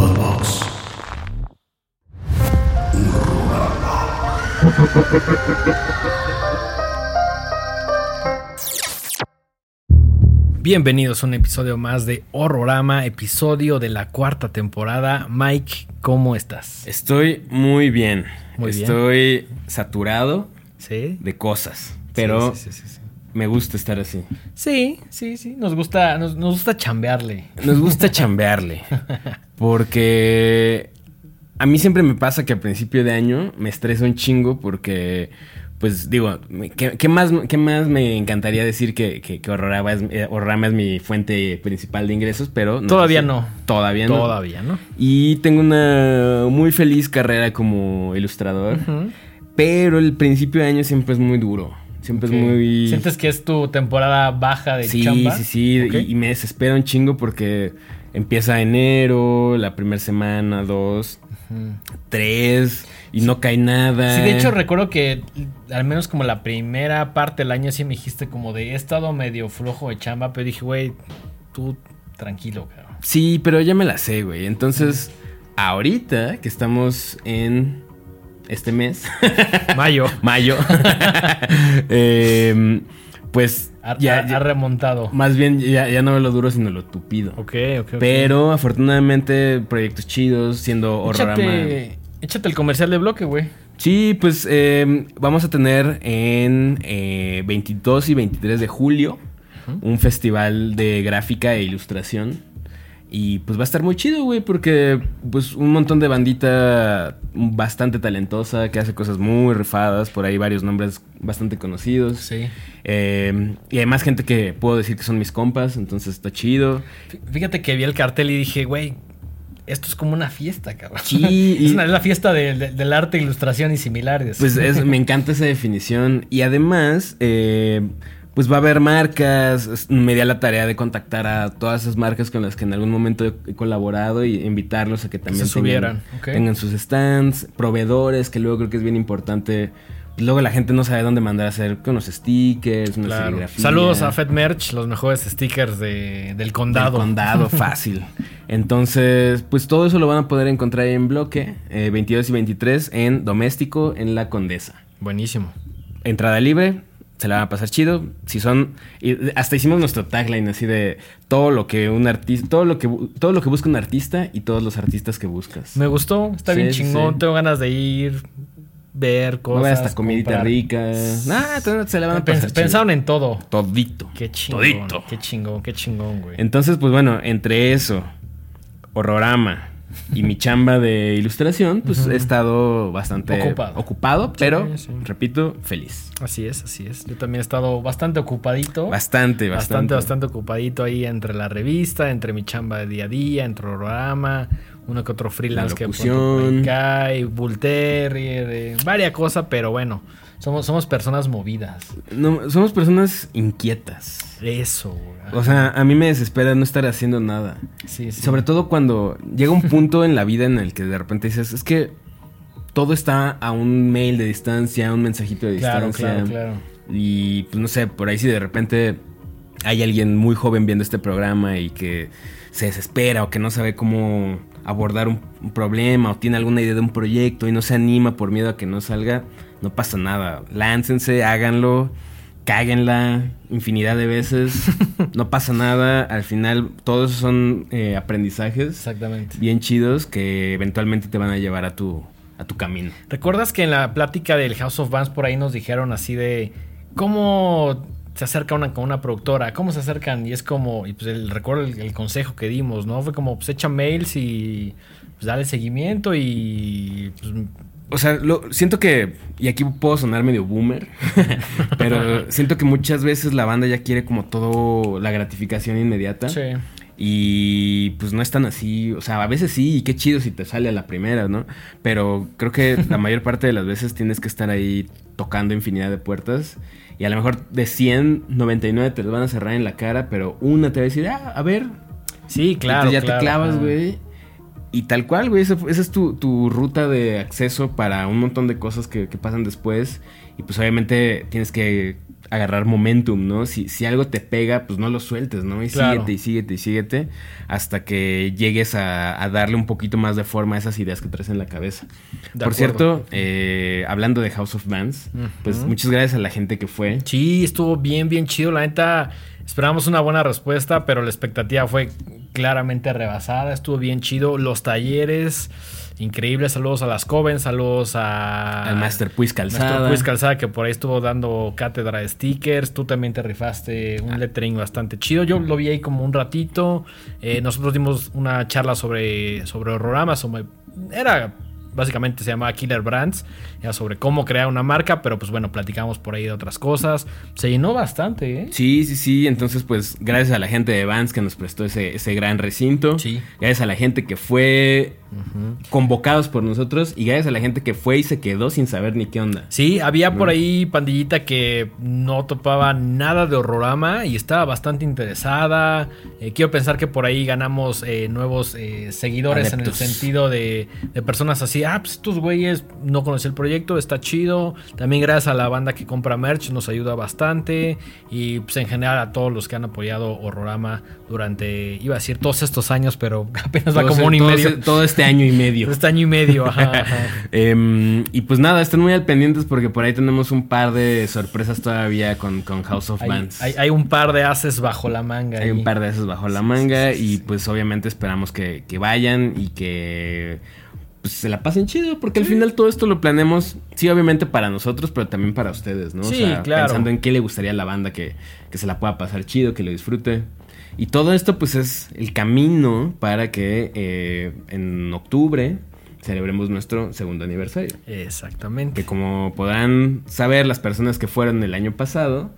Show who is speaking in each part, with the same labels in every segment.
Speaker 1: Podbox.
Speaker 2: Bienvenidos a un episodio más de Horrorama, episodio de la cuarta temporada. Mike, ¿cómo estás?
Speaker 3: Estoy muy bien.
Speaker 2: Muy bien.
Speaker 3: Estoy saturado
Speaker 2: ¿Sí?
Speaker 3: de cosas, pero
Speaker 2: Sí, sí, sí, sí, sí.
Speaker 3: me gusta estar así.
Speaker 2: Sí, sí, sí. Nos gusta, nos, nos gusta chambearle.
Speaker 3: Nos gusta chambearle, porque a mí siempre me pasa que a principio de año me estreso un chingo porque, pues digo, ¿qué, qué más, qué más me encantaría decir que, que, que Horrorama, es, eh, Horrorama es mi fuente principal de ingresos, pero...
Speaker 2: Todavía
Speaker 3: sé.
Speaker 2: no.
Speaker 3: Todavía no.
Speaker 2: Todavía, ¿no?
Speaker 3: Y tengo una muy feliz carrera como ilustrador. Pero el principio de año siempre es muy duro. Siempre es muy.
Speaker 2: ¿Sientes que es tu temporada baja de
Speaker 3: sí,
Speaker 2: chamba?
Speaker 3: sí, sí.
Speaker 2: Ok.
Speaker 3: Y, y me desespera un chingo porque empieza enero, la primera semana, dos, tres, y no cae nada.
Speaker 2: Sí, de hecho recuerdo que al menos como la primera parte del año sí me dijiste como de he estado medio flojo de chamba, pero dije, güey, tú tranquilo, cabrón.
Speaker 3: Sí, pero ya me la sé, güey. Entonces, ahorita que estamos en este mes,
Speaker 2: Mayo.
Speaker 3: mayo, em, pues
Speaker 2: Ha,
Speaker 3: ya,
Speaker 2: ha-
Speaker 3: ya-
Speaker 2: ha remontado.
Speaker 3: más bien ya, ya no lo duro, sino lo tupido.
Speaker 2: Ok, ok.
Speaker 3: Pero afortunadamente proyectos chidos, siendo horrorama.
Speaker 2: Échate, échate el comercial de bloque, güey.
Speaker 3: Sí, pues eh, vamos a tener en eh, 22 y 23 de julio un festival de gráfica e ilustración. Y pues va a estar muy chido, güey, porque pues un montón de bandita bastante talentosa que hace cosas muy rifadas, por ahí varios nombres bastante conocidos.
Speaker 2: Sí.
Speaker 3: Eh, y además gente que puedo decir que son mis compas, entonces está chido.
Speaker 2: Fíjate que vi el cartel y dije, güey, esto es como una fiesta, cabrón.
Speaker 3: Sí,
Speaker 2: es una, es la fiesta de- de- del arte, ilustración y similares.
Speaker 3: Pues es- me encanta esa definición. Y además, eh, pues va a haber marcas. Me di a la tarea de contactar a todas esas marcas con las que en algún momento he colaborado y invitarlos a que también
Speaker 2: se
Speaker 3: tengan,
Speaker 2: subieran,
Speaker 3: tengan sus stands, proveedores, que luego creo que es bien importante. Pues luego la gente no sabe dónde mandar a hacer con unos stickers, una
Speaker 2: Claro.
Speaker 3: serigrafía.
Speaker 2: Saludos a Fed Merch, los mejores stickers de- del
Speaker 3: Del
Speaker 2: condado.
Speaker 3: condado, fácil. Entonces, pues todo eso lo van a poder encontrar en bloque eh, 22 y 23 en Doméstico, en La Condesa.
Speaker 2: Buenísimo.
Speaker 3: entrada libre, se la van a pasar chido. Si son hasta hicimos nuestro tagline así de todo lo que un artista, todo lo que todo lo que busca un artista y todos los artistas que buscas.
Speaker 2: Me gustó, está
Speaker 3: Sí,
Speaker 2: bien chingón.
Speaker 3: sí.
Speaker 2: Tengo ganas de ir, ver cosas.
Speaker 3: veas hasta comidita rica. Nah, se la van a
Speaker 2: Pens-
Speaker 3: pasar chido.
Speaker 2: pensaron en todo.
Speaker 3: todito.
Speaker 2: Qué chingón.
Speaker 3: Todito.
Speaker 2: Qué chingón, qué chingón, güey.
Speaker 3: Entonces, pues bueno, entre eso, horrorama y mi chamba de ilustración, pues he estado bastante
Speaker 2: Ocupado.
Speaker 3: ocupado, pero
Speaker 2: sí.
Speaker 3: repito, feliz.
Speaker 2: Así es, así es. Yo también he estado bastante ocupadito.
Speaker 3: Bastante,
Speaker 2: Bastante,
Speaker 3: bastante.
Speaker 2: bastante ocupadito ahí entre la revista, entre mi chamba de día a día, entre programa, uno que otro freelance
Speaker 3: La
Speaker 2: que cae, Bull Terrier, eh, varias cosas, pero bueno, somos, somos personas movidas.
Speaker 3: No, somos personas inquietas.
Speaker 2: Eso, güey.
Speaker 3: O sea, a mí me desespera no estar haciendo nada.
Speaker 2: sí, sí.
Speaker 3: Sobre todo cuando llega un punto en la vida en el que de repente dices, es que todo está a un mail de distancia, a un mensajito de
Speaker 2: Claro,
Speaker 3: distancia.
Speaker 2: claro, claro.
Speaker 3: Y pues no sé, por ahí si de repente hay alguien muy joven viendo este programa y que se desespera o que no sabe cómo abordar un, un problema o tiene alguna idea de un proyecto y no se anima por miedo a que no salga, no pasa nada. Láncense, háganlo, cáguenla infinidad de veces, no pasa nada. Al final, todos son eh, aprendizajes
Speaker 2: Exactamente.
Speaker 3: bien chidos que eventualmente te van a llevar a tu, a tu camino.
Speaker 2: ¿Recuerdas que en la plática del House of Bands por ahí nos dijeron así de cómo se acerca una con una productora? ¿Cómo se acercan? Y es como, y pues el, recuerdo el, el consejo que dimos, ¿no? Fue como, pues echa mails y pues dale seguimiento y pues,
Speaker 3: O sea, lo, siento que, y aquí puedo sonar medio boomer, pero siento que muchas veces la banda ya quiere como todo la gratificación inmediata.
Speaker 2: sí.
Speaker 3: Y pues no es tan así, o sea, a veces sí, y qué chido si te sale a la primera, ¿no? Pero creo que la mayor parte de las veces tienes que estar ahí tocando infinidad de puertas. Y a lo mejor de 100, 99 te las van a cerrar en la cara, pero una te va a decir, ah, a ver.
Speaker 2: Sí, claro.
Speaker 3: Entonces ya
Speaker 2: claro,
Speaker 3: te clavas, güey. Y tal cual, güey, esa, esa es tu, tu, ruta de acceso para un montón de cosas que, que, pasan después. Y pues obviamente tienes que agarrar momentum, ¿no? Si, si algo te pega, pues no lo sueltes, ¿no? Y claro. síguete y síguete y síguete hasta que llegues a, a, darle un poquito más de forma a esas ideas que traes en la cabeza. De Por acuerdo. cierto, eh, hablando de House of Bands, uh -huh. pues muchas gracias a la gente que fue.
Speaker 2: Sí, estuvo bien, bien chido. La neta, esperábamos una buena respuesta, pero la expectativa fue claramente rebasada. Estuvo bien chido. Los talleres increíbles. Saludos a las Coven, saludos a.
Speaker 3: Al Master Puis Calzada.
Speaker 2: Master Puis Calzada, que por ahí estuvo dando cátedra de stickers. Tú también te rifaste un ah. lettering bastante chido. Yo lo vi ahí como un ratito. Eh, nosotros dimos una charla sobre, sobre horrorama. Sobre, era básicamente se llama Killer Brands, ya sobre cómo crear una marca, pero pues bueno, platicamos por ahí de otras cosas. Se llenó bastante, ¿eh?
Speaker 3: Sí, sí, sí. Entonces, pues, gracias a la gente de Vans que nos prestó ese, ese gran recinto.
Speaker 2: Sí.
Speaker 3: Gracias a la gente que fue uh -huh. convocados por nosotros y gracias a la gente que fue y se quedó sin saber ni qué onda.
Speaker 2: Sí, había por ahí pandillita que no topaba nada de horrorama y estaba bastante interesada. Eh, quiero pensar que por ahí ganamos eh, nuevos eh, seguidores Adeptos. en el sentido de, de personas así ah, pues estos güeyes no conocí el proyecto, está chido. También gracias a la banda que compra merch nos ayuda bastante. Y pues en general a todos los que han apoyado Horrorama durante, iba a decir todos estos años, pero apenas va como un y medio.
Speaker 3: todo este año y medio.
Speaker 2: este año y medio, ajá. ajá.
Speaker 3: eh, y pues nada, estén muy al pendientes porque por ahí tenemos un par de sorpresas todavía con, con House of
Speaker 2: hay,
Speaker 3: Bands.
Speaker 2: Hay, hay, un par de haces bajo la manga.
Speaker 3: Hay ahí. un par de haces bajo la manga y pues obviamente esperamos que, que vayan y que pues se la pasen chido, porque sí. al final todo esto lo planeamos, sí, obviamente para nosotros, pero también para ustedes, ¿no?
Speaker 2: Sí,
Speaker 3: o sea,
Speaker 2: claro.
Speaker 3: pensando en qué le gustaría a la banda que, que se la pueda pasar chido, que lo disfrute. Y todo esto, pues, es el camino para que eh, en octubre celebremos nuestro segundo aniversario.
Speaker 2: Exactamente.
Speaker 3: Que como podrán saber las personas que fueron el año pasado,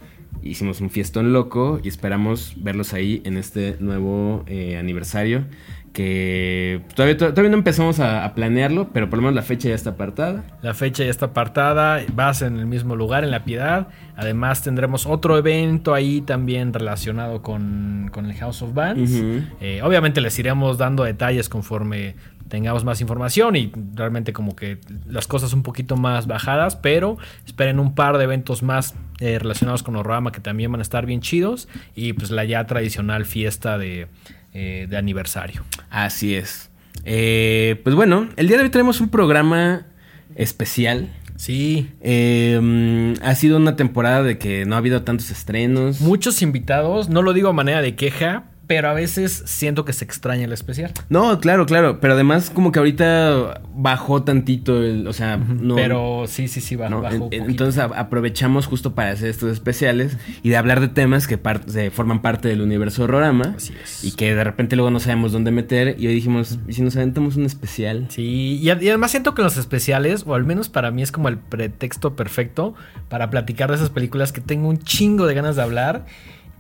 Speaker 3: hicimos un fiestón loco y esperamos verlos ahí en este nuevo eh, aniversario que todavía, todavía no empezamos a, a, planearlo, pero por lo menos la fecha ya está apartada.
Speaker 2: La fecha ya está apartada, vas en el mismo lugar, en La Piedad. Además tendremos otro evento ahí también relacionado con, con el House of Bands. Uh -huh. eh, obviamente les iremos dando detalles conforme tengamos más información y realmente como que las cosas un poquito más bajadas, pero esperen un par de eventos más eh, relacionados con Horrorama que también van a estar bien chidos y pues la ya tradicional fiesta de eh, de aniversario.
Speaker 3: Así es. Eh, pues bueno, el día de hoy tenemos un programa especial.
Speaker 2: Sí.
Speaker 3: Eh, ha sido una temporada de que no ha habido tantos estrenos.
Speaker 2: Muchos invitados, no lo digo a manera de queja, pero a veces siento que se extraña el especial.
Speaker 3: No, claro, claro, pero además como que ahorita bajó tantito, el, o sea, no...
Speaker 2: Pero sí, sí, sí, bajó.
Speaker 3: No, bajó entonces aprovechamos justo para hacer estos especiales y de hablar de temas que par se forman parte del universo Horrorama.
Speaker 2: Así es.
Speaker 3: Y que de repente luego no sabemos dónde meter y hoy dijimos, ¿y si nos aventamos un especial?
Speaker 2: Sí, y, y además siento que los especiales, o al menos para mí es como el pretexto perfecto para platicar de esas películas que tengo un chingo de ganas de hablar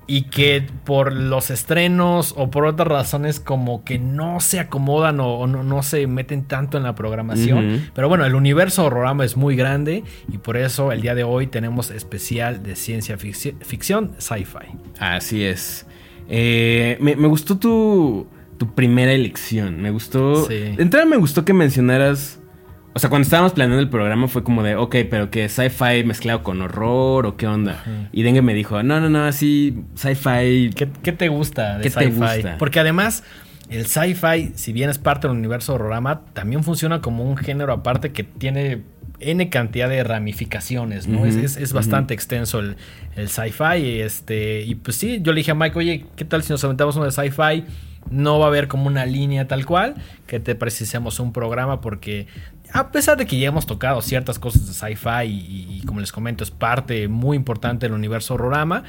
Speaker 2: y que por los estrenos o por otras razones como que no se acomodan o, o no, no, se meten tanto en la programación. Uh -huh. Pero bueno, el universo horrorama es muy grande y por eso el día de hoy tenemos especial de ciencia ficción, ficción sci-fi.
Speaker 3: Así es. Eh, me, me, gustó tu, tu primera elección. Me gustó...
Speaker 2: Sí.
Speaker 3: De entrada me gustó que mencionaras o sea, cuando estábamos planeando el programa fue como de, ok, pero que sci-fi mezclado con horror o qué onda. Uh -huh. Y Dengue me dijo, no, no, no, así sci-fi.
Speaker 2: ¿Qué, ¿Qué, te gusta de
Speaker 3: ¿Qué
Speaker 2: sci-fi? Porque además, el sci-fi, si bien es parte del universo horrorama, también funciona como un género aparte que tiene N cantidad de ramificaciones, ¿no? Uh -huh. es, es, es, bastante uh -huh. extenso el, el sci-fi. Este, y pues sí, yo le dije a Mike, oye, ¿qué tal si nos aventamos uno de sci-fi? No va a haber como una línea tal cual. Que te precisemos un programa porque a pesar de que ya hemos tocado ciertas cosas de sci-fi y, como les comento es parte muy importante del universo horrorama,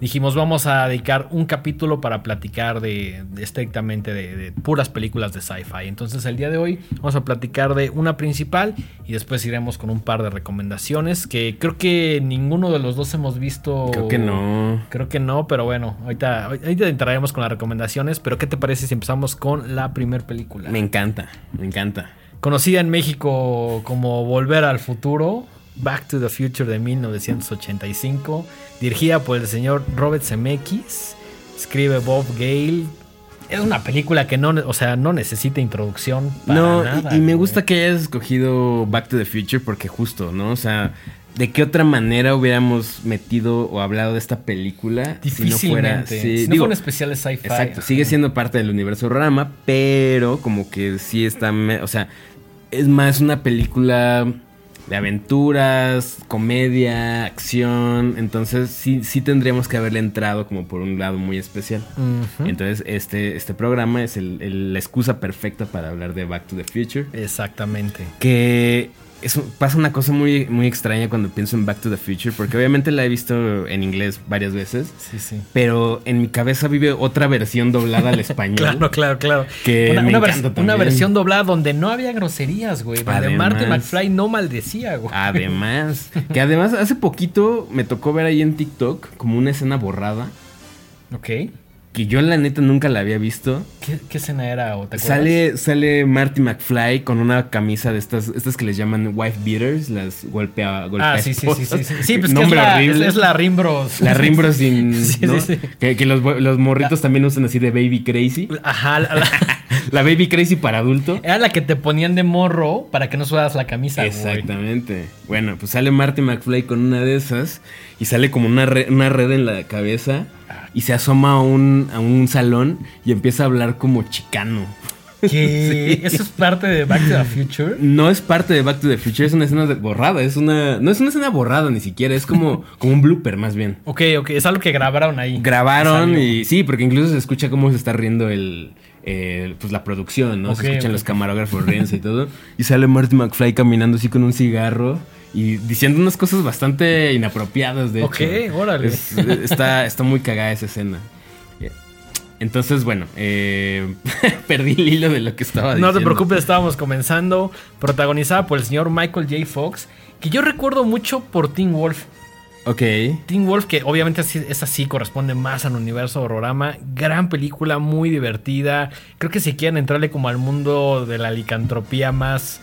Speaker 2: dijimos vamos a dedicar un capítulo para platicar de, de estrictamente de, de, puras películas de sci-fi. Entonces el día de hoy vamos a platicar de una principal y después iremos con un par de recomendaciones que creo que ninguno de los dos hemos visto.
Speaker 3: Creo que no.
Speaker 2: Creo que no, pero bueno, ahorita, ahorita entraremos con las recomendaciones. Pero ¿qué te parece si empezamos con la primer película?
Speaker 3: Me encanta, me encanta
Speaker 2: conocida en México como Volver al Futuro, Back to the Future de 1985, dirigida por el señor Robert Zemeckis, escribe Bob Gale, es una película que no, o sea, no necesita introducción. Para
Speaker 3: no,
Speaker 2: nada,
Speaker 3: y, y me gusta que hayas escogido Back to the Future porque justo, ¿no? O sea, ¿de qué otra manera hubiéramos metido o hablado de esta película si no fuera... Sí,
Speaker 2: si no
Speaker 3: digo,
Speaker 2: fuera un especial de sci-fi.
Speaker 3: Exacto, sigue siendo parte del universo Rama, pero como que sí está, me- o sea, es más una película de aventuras, comedia, acción, entonces sí, sí tendríamos que haberle entrado como por un lado muy especial. Entonces este, este programa es el- el- la excusa perfecta para hablar de Back to the Future,
Speaker 2: Exactamente.
Speaker 3: que pasa una cosa muy, muy extraña cuando pienso en Back to the Future, porque obviamente la he visto en inglés varias veces.
Speaker 2: Sí, sí.
Speaker 3: Pero en mi cabeza vive otra versión doblada al español.
Speaker 2: Claro, claro, claro.
Speaker 3: Que
Speaker 2: una,
Speaker 3: me
Speaker 2: una vers-
Speaker 3: encanta
Speaker 2: una
Speaker 3: también.
Speaker 2: versión doblada donde no había groserías, güey. Donde
Speaker 3: Además.
Speaker 2: Marty McFly no maldecía, güey.
Speaker 3: Además, que además hace poquito me tocó ver ahí en TikTok como una escena borrada
Speaker 2: Ok.
Speaker 3: Que yo la neta nunca la había visto.
Speaker 2: ¿Qué, qué escena era? ¿O te?
Speaker 3: Sale, sale Marty McFly con una camisa de estas, estas que les llaman wife beaters, las golpea, golpea
Speaker 2: Ah, sí, sí, sí, sí. Sí,
Speaker 3: esposas.
Speaker 2: sí pues que es
Speaker 3: Nombre
Speaker 2: la,
Speaker 3: horrible.
Speaker 2: es, es la Rimbros.
Speaker 3: La Rimbro sin.
Speaker 2: Sí,
Speaker 3: ¿no?
Speaker 2: sí, sí.
Speaker 3: Que, que los, los morritos también usan así de baby crazy.
Speaker 2: Ajá. la-
Speaker 3: baby crazy para adulto.
Speaker 2: era la que te ponían de morro para que no sudas la camisa, güey.
Speaker 3: Exactamente. Bueno, pues sale Marty McFly con una de esas y sale como una, re- una red en la cabeza y se asoma a un, a un salón y empieza a hablar como chicano.
Speaker 2: Que eso es parte de Back to the Future.
Speaker 3: No es parte de Back to the Future, es una escena borrada, es una... No es una escena borrada ni siquiera, es como, como un blooper más bien.
Speaker 2: Ok, ok. Es algo que grabaron ahí.
Speaker 3: Grabaron y sí, porque incluso se escucha cómo se está riendo el, pues la producción, ¿no? Se escuchan los camarógrafos riéndose y todo. Y sale Marty McFly caminando así con un cigarro y diciendo unas cosas bastante inapropiadas, de
Speaker 2: Ok,
Speaker 3: hecho.
Speaker 2: órale.
Speaker 3: Es- está, está muy cagada esa escena. Entonces, bueno, eh, perdí el hilo de lo que estaba diciendo.
Speaker 2: No te preocupes, estábamos comenzando. Protagonizada por el señor Michael J. Fox. Que yo recuerdo mucho por Teen Wolf.
Speaker 3: Ok.
Speaker 2: Teen Wolf, que obviamente es así, corresponde más al universo Horrorama. Gran película, muy divertida. Creo que si quieren entrarle como al mundo de la licantropía más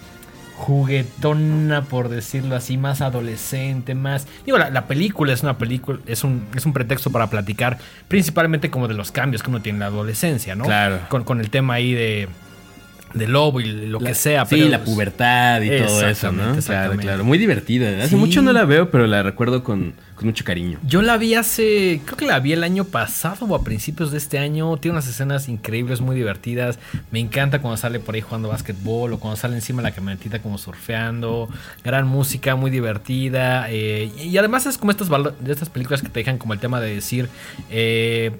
Speaker 2: juguetona, por decirlo así, más adolescente, más... Digo, la, la película es una película, es un, es un pretexto para platicar principalmente como de los cambios que uno tiene en la adolescencia, ¿no?
Speaker 3: Claro.
Speaker 2: Con, con el tema ahí de, de lobo y lo
Speaker 3: La-
Speaker 2: que sea.
Speaker 3: Sí,
Speaker 2: pero-
Speaker 3: la pubertad y todo eso, ¿no? Claro, claro. Muy divertida. Hace
Speaker 2: Sí.
Speaker 3: mucho no la veo, pero la recuerdo con, con mucho cariño.
Speaker 2: Yo la vi hace, creo que la vi el año pasado o a principios de este año. Tiene unas escenas increíbles, muy divertidas. Me encanta cuando sale por ahí jugando básquetbol o cuando sale encima de la camionetita como surfeando. Gran música, muy divertida. eh, y, además es como estas, estas películas que te dejan como el tema de decir, eh,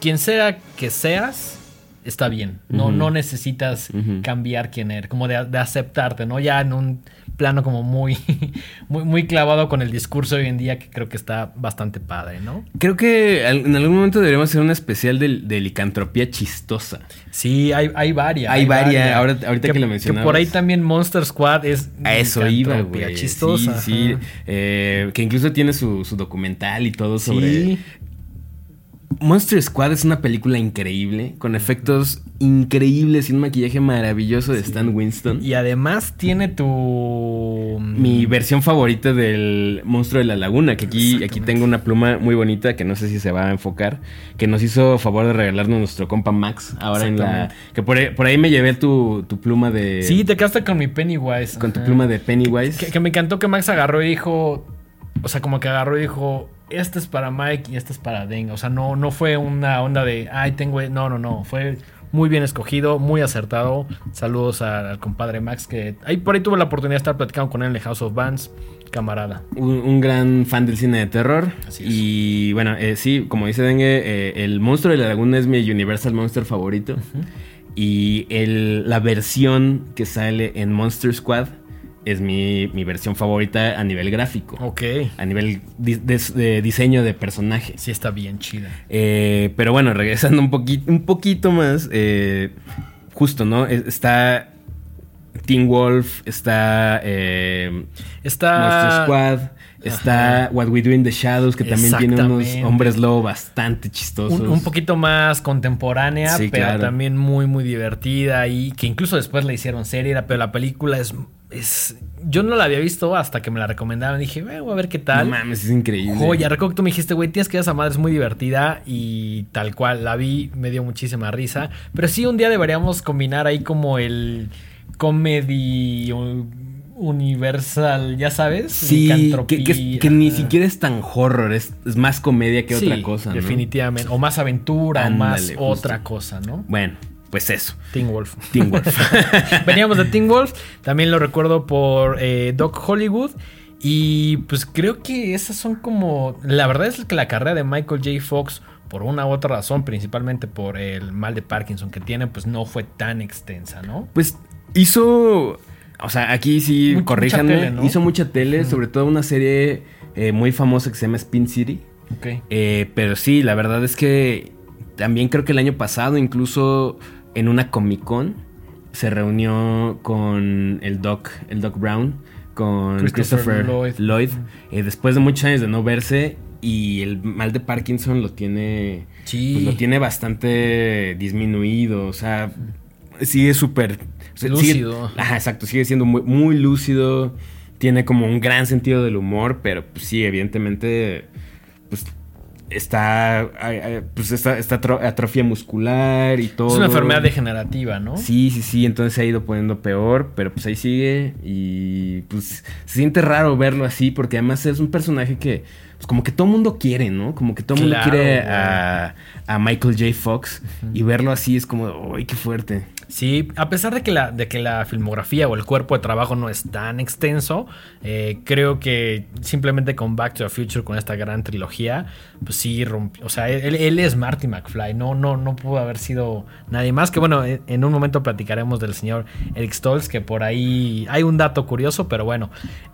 Speaker 2: quien sea que seas, está bien. No, no necesitas cambiar quién eres, como de, de aceptarte, ¿no? Ya en un plano como muy, muy, muy clavado con el discurso hoy en día que creo que está bastante padre, ¿no?
Speaker 3: Creo que en algún momento deberíamos hacer un especial de, de licantropía chistosa.
Speaker 2: Sí, hay, hay varias.
Speaker 3: Hay varias, ahora- ahorita que lo
Speaker 2: Que
Speaker 3: mencionabas.
Speaker 2: por ahí también Monster Squad es
Speaker 3: A eso iba,
Speaker 2: licantropía
Speaker 3: güey.
Speaker 2: chistosa.
Speaker 3: Sí. Eh, que incluso tiene su, su documental y todo sobre.
Speaker 2: Sí.
Speaker 3: Monster Squad es una película increíble, con efectos increíbles y un maquillaje maravilloso de Stan Winston.
Speaker 2: Y además tiene tu...
Speaker 3: Mi versión favorita del monstruo de la laguna, que aquí, aquí tengo una pluma muy bonita que no sé si se va a enfocar, que nos hizo favor de regalarnos nuestro compa Max ahora en la... Que por ahí, por ahí me llevé tu, tu pluma de...
Speaker 2: Sí, te quedaste con mi Pennywise.
Speaker 3: Con tu pluma de Pennywise.
Speaker 2: Que, que me encantó que Max agarró y dijo. O sea, como que agarró y dijo. Este es para Mike y este es para Denga. O sea, no, no fue una onda de. Ay, tengo. e-". No, no, no. Fue muy bien escogido, muy acertado. Saludos al, al compadre Max. Que ahí por ahí tuve la oportunidad de estar platicando con él en el House of Bands. Camarada.
Speaker 3: Un, un gran fan del cine de terror.
Speaker 2: Así es.
Speaker 3: Y bueno, eh, sí, como dice Dengue, eh, el monstruo de la laguna es mi Universal Monster favorito. Y el, la versión que sale en Monster Squad es mi, mi versión favorita a nivel gráfico.
Speaker 2: Ok.
Speaker 3: A nivel di- de, de diseño de personajes.
Speaker 2: Sí, está bien chida.
Speaker 3: Eh, pero bueno, regresando un, poquito un poquito más, eh, justo, ¿no? Es- Está Teen Wolf, está eh, Monster
Speaker 2: Está.
Speaker 3: Squad, está What We Do in the Shadows, que también tiene unos hombres lobo bastante chistosos.
Speaker 2: Un, un poquito más contemporánea,
Speaker 3: Sí,
Speaker 2: pero
Speaker 3: claro.
Speaker 2: también muy, muy divertida y que incluso después le hicieron serie, la- pero la película es, es, yo no la había visto hasta que me la recomendaron. Dije, "Eh, voy a ver qué tal.
Speaker 3: No mames, es increíble.
Speaker 2: Joya, recuerdo que tú me dijiste, güey, tienes que ver esa madre, es muy divertida y tal cual, la vi, me dio muchísima risa. Pero sí, un día deberíamos combinar ahí como el comedy universal, ya sabes,
Speaker 3: Sí, que, que- que ni siquiera es tan horror, es, es más comedia que
Speaker 2: Sí,
Speaker 3: otra cosa. ¿no?
Speaker 2: Definitivamente. O más aventura, o más
Speaker 3: justo.
Speaker 2: otra cosa, ¿no?
Speaker 3: Bueno, pues eso.
Speaker 2: Teen Wolf.
Speaker 3: Teen Wolf.
Speaker 2: Veníamos de Teen Wolf. También lo recuerdo por eh, Doc Hollywood. Y pues creo que esas son como. La verdad es que la carrera de Michael J. Fox, por una u otra razón, principalmente por el mal de Parkinson que tiene, pues no fue tan extensa, ¿no?
Speaker 3: Pues hizo. O sea, aquí sí,
Speaker 2: Mucha-
Speaker 3: corríjanme.
Speaker 2: mucha tele, ¿no?
Speaker 3: Hizo mucha tele, sobre todo una serie eh, muy famosa que se llama Spin City.
Speaker 2: Ok.
Speaker 3: Eh, pero sí, la verdad es que también creo que el año pasado, incluso en una Comic Con, se reunió con el Doc, el Doc Brown, con
Speaker 2: Christopher
Speaker 3: Christopher,
Speaker 2: Lloyd.
Speaker 3: Lloyd, eh, después de muchos años de no verse. Y el mal de Parkinson lo tiene.
Speaker 2: Sí.
Speaker 3: pues lo tiene bastante disminuido. O sea, sigue súper. o sea, sigue-
Speaker 2: Lúcido.
Speaker 3: ajá, exacto. Sigue siendo muy, muy lúcido. Tiene como un gran sentido del humor. Pero pues, sí, evidentemente. Pues está. Pues está, está atro- atrofia muscular y todo.
Speaker 2: Es una enfermedad degenerativa, ¿no?
Speaker 3: Sí, sí, sí, entonces se ha ido poniendo peor, pero pues ahí sigue y pues se siente raro verlo así porque además es un personaje que pues como que todo mundo quiere, ¿no? Como que todo el mundo
Speaker 2: Claro,
Speaker 3: quiere a, a Michael J. Fox y verlo así es como, ¡ay, qué fuerte!
Speaker 2: Sí, a pesar de que la, de que la filmografía o el cuerpo de trabajo no es tan extenso, eh, creo que simplemente con Back to the Future, con esta gran trilogía, pues sí rompió. O sea, él, él es Marty McFly, no, no, no pudo haber sido nadie más. Que bueno, en en un momento platicaremos del señor Eric Stoltz, que por ahí hay un dato curioso, pero bueno.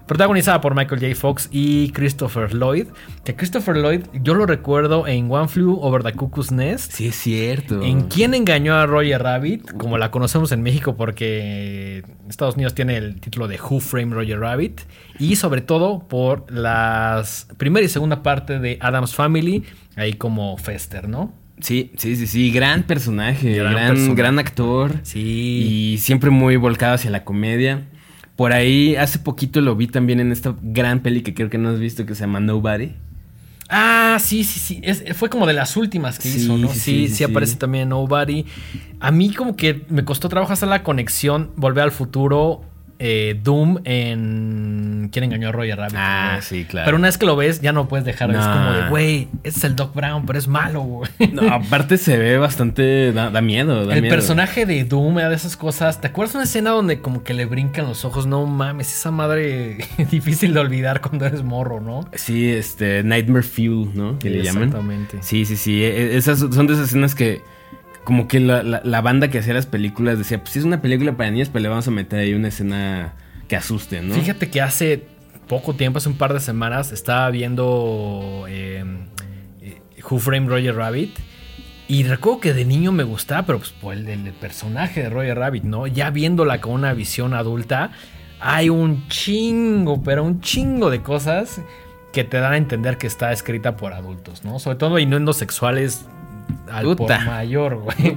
Speaker 2: Protagonizada por Michael J. Fox y Christopher Lloyd. Que Christopher Lloyd, yo lo recuerdo en One Flew Over the Cuckoo's Nest.
Speaker 3: Sí, es cierto.
Speaker 2: ¿En quién engañó a Roger Rabbit? Como la conocemos en México porque Estados Unidos tiene el título de Who Framed Roger Rabbit. Y sobre todo por las primera y segunda parte de Adam's Family, ahí como Fester, ¿no?
Speaker 3: Sí, sí, sí, sí, gran personaje,
Speaker 2: Gran
Speaker 3: gran, actor.
Speaker 2: Sí.
Speaker 3: Y siempre muy volcado hacia la comedia. Por ahí, hace poquito lo vi también en esta gran peli que creo que no has visto que se llama Nobody.
Speaker 2: Ah, sí, sí, sí. Es- fue como de las últimas que
Speaker 3: Sí,
Speaker 2: hizo, ¿no?
Speaker 3: sí,
Speaker 2: Sí,
Speaker 3: sí,
Speaker 2: sí, aparece también Nobody. A mí como que me costó trabajo hacer la conexión, volver al futuro, eh, Doom en ¿Quién engañó a Roger Rabbit?
Speaker 3: Ah, sí, claro.
Speaker 2: Pero una vez que lo ves, ya no puedes dejar. Es
Speaker 3: No.
Speaker 2: como de, güey, es el Doc Brown, pero es malo, güey.
Speaker 3: No, aparte se ve bastante. Da, da miedo. Da
Speaker 2: el
Speaker 3: miedo.
Speaker 2: personaje de Doom era de esas cosas. ¿Te acuerdas una escena donde como que le brincan los ojos? No mames, esa madre difícil de olvidar cuando eres morro, ¿no?
Speaker 3: Sí, este. Nightmare Fuel, ¿no? Que le llaman.
Speaker 2: Exactamente.
Speaker 3: Sí, sí, sí. e- Esas son de esas escenas que. Como que la, la- banda que hacía las películas decía: Pues sí, es una película para niños, pero le vamos a meter ahí una escena que asuste, ¿no?
Speaker 2: Fíjate que hace poco tiempo, hace un par de semanas, estaba viendo eh, Who Framed Roger Rabbit. Y recuerdo que de niño me gustaba, pero pues por el, el personaje de Roger Rabbit, ¿no? Ya viéndola con una visión adulta, hay un chingo, pero un chingo de cosas que te dan a entender que está escrita por adultos, ¿no? Sobre todo innuendos sexuales al por mayor, güey.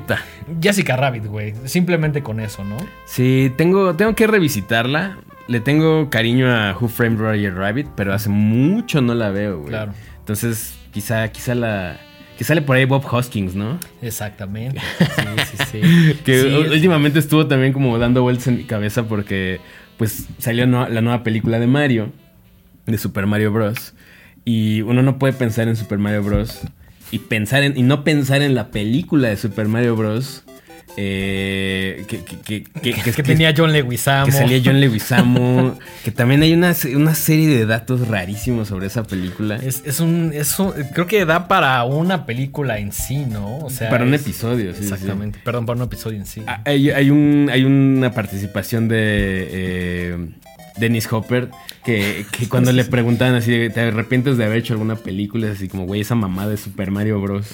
Speaker 2: Jessica Rabbit, güey. Simplemente con eso, ¿no?
Speaker 3: Sí, tengo, tengo que revisitarla. Le tengo cariño a Who Framed Roger Rabbit, pero hace mucho no la veo, güey.
Speaker 2: Claro.
Speaker 3: Entonces, quizá, quizá la. Que sale por ahí Bob Hoskins, ¿no?
Speaker 2: Exactamente. Sí, sí, sí.
Speaker 3: Que
Speaker 2: Sí,
Speaker 3: u-
Speaker 2: es-
Speaker 3: últimamente estuvo también como dando vueltas en mi cabeza porque pues salió no- la nueva película de Mario, de Super Mario Bros. Y uno no puede pensar en Super Mario Bros. Y pensar en. y no pensar en la película de Super Mario Bros. eh, que, que, que, que-
Speaker 2: tenía John Leguizamo.
Speaker 3: que salía John Leguizamo. que también hay una, una serie de datos rarísimos sobre esa película.
Speaker 2: Es, es un, es un- Creo que da para una película en sí, ¿no? O sea.
Speaker 3: para un
Speaker 2: es-
Speaker 3: episodio, sí.
Speaker 2: Exactamente. Perdón, para un episodio en sí.
Speaker 3: Ah, Hay, hay un, hay una participación de eh, Dennis Hopper que, que cuando le preguntaban así, de, ¿te arrepientes de haber hecho alguna película? Es así como, güey, esa mamá de Super Mario Bros.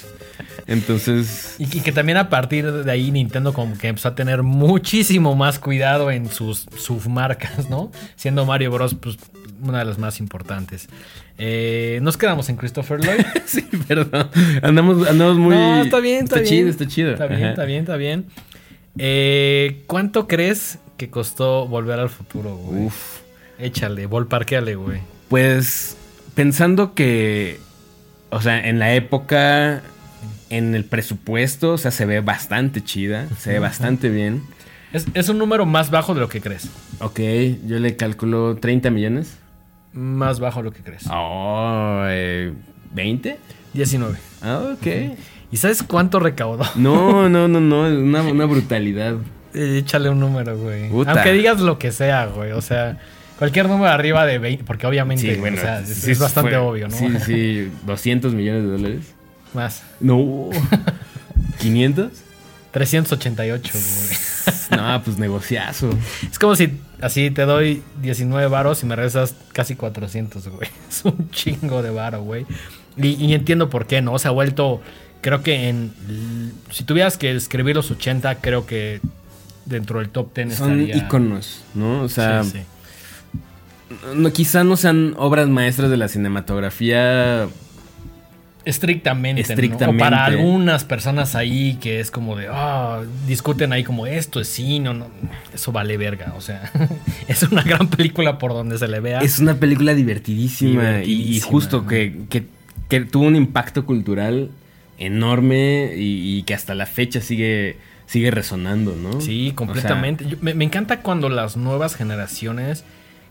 Speaker 3: Entonces,
Speaker 2: Y, y que también a partir de ahí Nintendo como que empezó a tener muchísimo más cuidado en sus submarcas, ¿no? Siendo Mario Bros. Pues, una de las más importantes. Eh, nos quedamos en Christopher Lloyd.
Speaker 3: sí, perdón. Andamos, andamos muy...
Speaker 2: no, está bien, está, bien.
Speaker 3: chido, está chido.
Speaker 2: Está bien,
Speaker 3: Ajá.
Speaker 2: está bien, está bien. Eh, ¿Cuánto crees que costó volver al futuro, güey?
Speaker 3: Uf.
Speaker 2: Échale, volparqueale, güey.
Speaker 3: Pues pensando que, o sea, en la época, en el presupuesto, o sea, se ve bastante chida, se ve bastante bien.
Speaker 2: Es, es un número más bajo de lo que crees.
Speaker 3: Ok, yo le calculo 30 millones.
Speaker 2: Más bajo de lo que crees.
Speaker 3: Oh, eh, ¿20?
Speaker 2: 19.
Speaker 3: Ah, ok.
Speaker 2: ¿Y sabes cuánto recaudó?
Speaker 3: No, no, no, no, es una, una brutalidad.
Speaker 2: Échale un número, güey.
Speaker 3: Puta.
Speaker 2: Aunque digas lo que sea, güey. O sea, cualquier número arriba de 20, porque obviamente,
Speaker 3: Sí, bueno,
Speaker 2: o sea, es,
Speaker 3: sí,
Speaker 2: es bastante
Speaker 3: fue-
Speaker 2: obvio, ¿no?
Speaker 3: Sí, sí, 200 millones de dólares.
Speaker 2: Más.
Speaker 3: No. ¿500?
Speaker 2: 388, güey.
Speaker 3: No, pues negociazo.
Speaker 2: Es como si así te doy 19 varos y me regresas casi 400, güey. Es un chingo de varo, güey. Y, y entiendo por qué, ¿no? Se ha vuelto, creo que en... Si tuvieras que escribir los 80, creo que dentro del top 10
Speaker 3: Son
Speaker 2: estaría...
Speaker 3: íconos, ¿no? O sea,
Speaker 2: Sí, sí.
Speaker 3: No, quizá no sean obras maestras de la cinematografía.
Speaker 2: Estrictamente, ¿no?
Speaker 3: Estrictamente.
Speaker 2: O para algunas personas ahí que es como de, ah, discuten ahí como esto es cine o no. Eso vale verga, o sea, es una gran película por donde se le vea.
Speaker 3: Es una película divertidísima, y- justo que, que- que tuvo un impacto cultural enorme y, y que hasta la fecha sigue, sigue resonando, ¿no?
Speaker 2: Sí,
Speaker 3: O
Speaker 2: completamente. Yo- me, me encanta cuando las nuevas generaciones,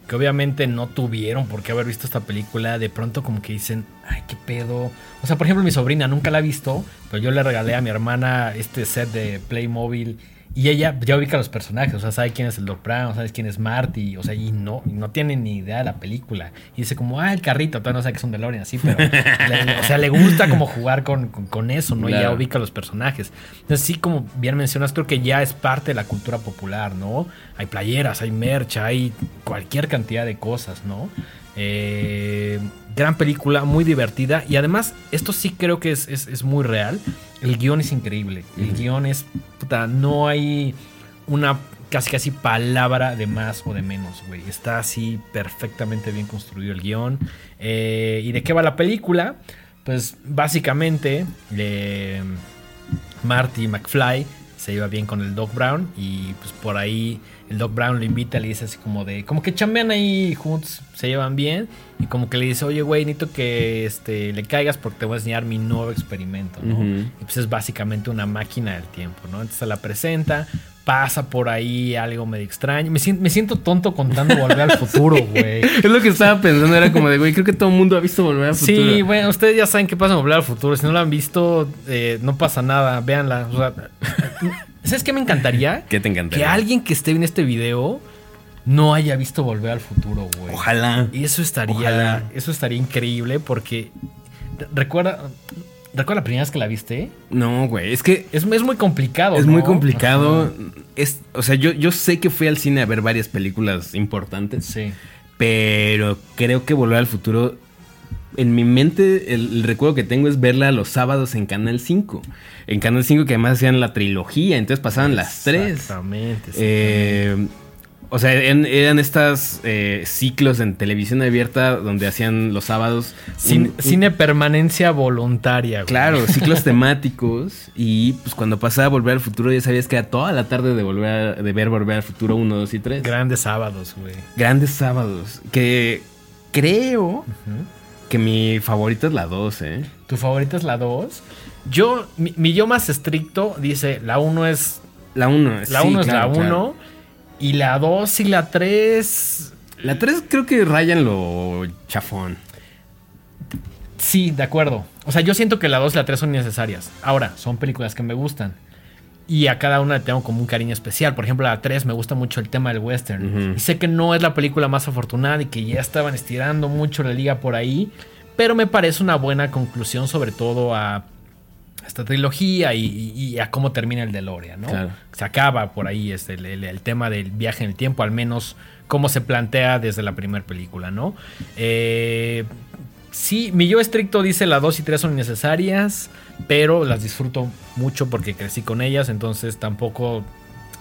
Speaker 2: que obviamente no tuvieron por qué haber visto esta película, de pronto como que dicen, ay, qué pedo. O sea, por ejemplo, mi sobrina nunca la ha visto, pero yo le regalé a mi hermana este set de Playmobil. Y ella ya ubica los personajes, o sea, sabe quién es el Doc Brown, sabe quién es Marty, o sea, y no, y no tiene ni idea de la película. Y dice como, ah, el carrito, todavía no sabe que es un DeLorean, así, pero, le- o sea, le gusta como jugar con, con- con eso, ¿no? Y ya ubica los personajes. Entonces, sí, como bien mencionas, creo que ya es parte de la cultura popular, ¿no? Hay playeras, hay merch, hay cualquier cantidad de cosas, ¿no? Eh, gran película, muy divertida. Y además, esto sí creo que es, es- es muy real. El guion es increíble. El
Speaker 3: Ujú.
Speaker 2: guion es. Puta, no hay una casi casi palabra de más o de menos, güey. Está así perfectamente bien construido el guion. Eh, ¿Y de qué va la película? Pues básicamente. eh, Marty McFly se lleva bien con el Doc Brown y pues por ahí el Doc Brown lo invita, le dice así como de, como que chambean ahí juntos, se llevan bien y como que le dice, oye güey, necesito que este, le caigas porque te voy a enseñar mi nuevo experimento, ¿no?
Speaker 3: Ujú.
Speaker 2: Y pues es básicamente una máquina del tiempo, ¿no? Entonces se la presenta, pasa por ahí algo medio extraño, me siento, me siento tonto contando Volver al Futuro, güey.
Speaker 3: Es lo que estaba pensando, era como de, güey, creo que todo el mundo ha visto Volver al Futuro.
Speaker 2: Sí, bueno, ustedes ya saben qué pasa en Volver al Futuro. Si no la han visto, eh, no pasa nada. Véanla. O sea, ¿Sabes qué me encantaría?
Speaker 3: ¿Qué te encantaría?
Speaker 2: Que alguien que esté en este video no haya visto Volver al Futuro, güey.
Speaker 3: Ojalá.
Speaker 2: Y eso estaría,
Speaker 3: Ojalá.
Speaker 2: eso estaría increíble porque recuerda, recuerda la primera vez que la viste.
Speaker 3: No, güey, es que
Speaker 2: Es, es muy complicado.
Speaker 3: es
Speaker 2: ¿no?
Speaker 3: muy complicado.
Speaker 2: Ajá.
Speaker 3: Es, o sea, yo, yo sé que fui al cine a ver varias películas importantes.
Speaker 2: Sí.
Speaker 3: Pero creo que Volver al Futuro. En mi mente, el, el recuerdo que tengo es verla los sábados en Canal 5. En Canal 5, que además hacían la trilogía, entonces pasaban las tres.
Speaker 2: Exactamente. sí.
Speaker 3: Eh, o sea, eran, eran estas eh, ciclos en televisión abierta donde hacían los sábados.
Speaker 2: Cin-
Speaker 3: un- un-
Speaker 2: cine permanencia voluntaria. güey.
Speaker 3: Claro, ciclos temáticos. Y pues cuando pasaba Volver al Futuro, ya sabías que era toda la tarde de, volver a- de ver Volver al Futuro 1, 2 y 3.
Speaker 2: Grandes sábados, güey.
Speaker 3: Grandes sábados. Que creo
Speaker 2: Ujú.
Speaker 3: que mi favorita es la 2, ¿eh?
Speaker 2: ¿Tu favorita es la 2? Yo, mi, mi yo más estricto dice, la 1 es
Speaker 3: La 1.
Speaker 2: la 1 es la 1 y la 2 y la 3
Speaker 3: La 3 creo que rayan lo chafón.
Speaker 2: sí, de acuerdo. O sea, yo siento que la 2 y la 3 son necesarias. Ahora, son películas que me gustan. Y a cada una le tengo como un cariño especial. Por ejemplo, a la 3 me gusta mucho el tema del western. Y sé que no es la película más afortunada y que ya estaban estirando mucho la liga por ahí. Pero me parece una buena conclusión, sobre todo a esta trilogía y, a cómo termina el DeLorean, ¿no?
Speaker 3: Claro.
Speaker 2: Se acaba por ahí este, el, el- el tema del viaje en el tiempo, al menos cómo se plantea desde la primera película, ¿no? Eh, sí, mi yo estricto dice las 2 y 3 son innecesarias, pero las disfruto mucho porque crecí con ellas, entonces tampoco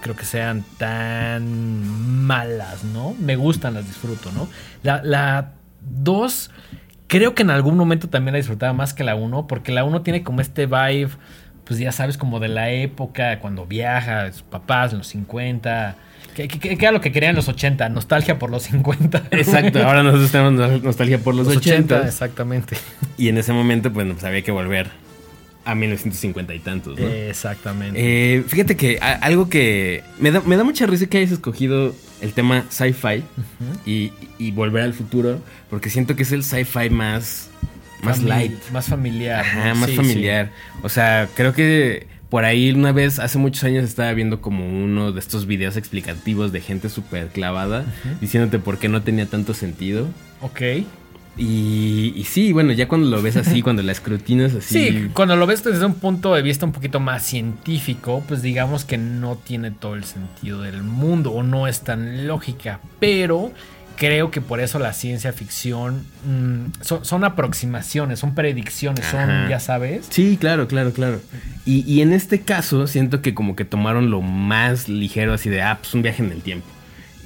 Speaker 2: creo que sean tan malas, ¿no? Me gustan, las disfruto, ¿no? La 2 creo que en algún momento también la disfrutaba más que la 1, porque la 1 tiene como este vibe pues ya sabes, como de la época, cuando viaja, sus papás en los 50. ¿Qué, qué, qué era lo que querían en los 80? Nostalgia por los 50.
Speaker 3: Exacto, ahora nosotros tenemos nostalgia por los,
Speaker 2: los
Speaker 3: 80.
Speaker 2: Exactamente.
Speaker 3: Y en ese momento, bueno, pues había que volver a 1950 y tantos, ¿no?
Speaker 2: Exactamente.
Speaker 3: Eh, fíjate que a- algo que me da, me da mucha risa que hayas escogido el tema sci-fi y, y volver al futuro, porque siento que es el sci-fi más, más light.
Speaker 2: Más familiar.
Speaker 3: Ajá,
Speaker 2: ¿no?
Speaker 3: más
Speaker 2: Sí,
Speaker 3: familiar. O sea, creo que por ahí una vez, hace muchos años, estaba viendo como uno de estos videos explicativos de gente súper clavada, diciéndote por qué no tenía tanto sentido.
Speaker 2: Ok.
Speaker 3: Y, y sí, bueno, ya cuando lo ves así, cuando la escrutinas así.
Speaker 2: Sí, cuando lo ves desde un punto de vista un poquito más científico, pues digamos que no tiene todo el sentido del mundo o no es tan lógica, pero creo que por eso la ciencia ficción mm, son, son aproximaciones, son predicciones, son,
Speaker 3: Ajá.
Speaker 2: ya sabes.
Speaker 3: Sí, claro, claro, claro. Y, y en este caso siento que como que tomaron lo más ligero así de, ah, pues un viaje en el tiempo.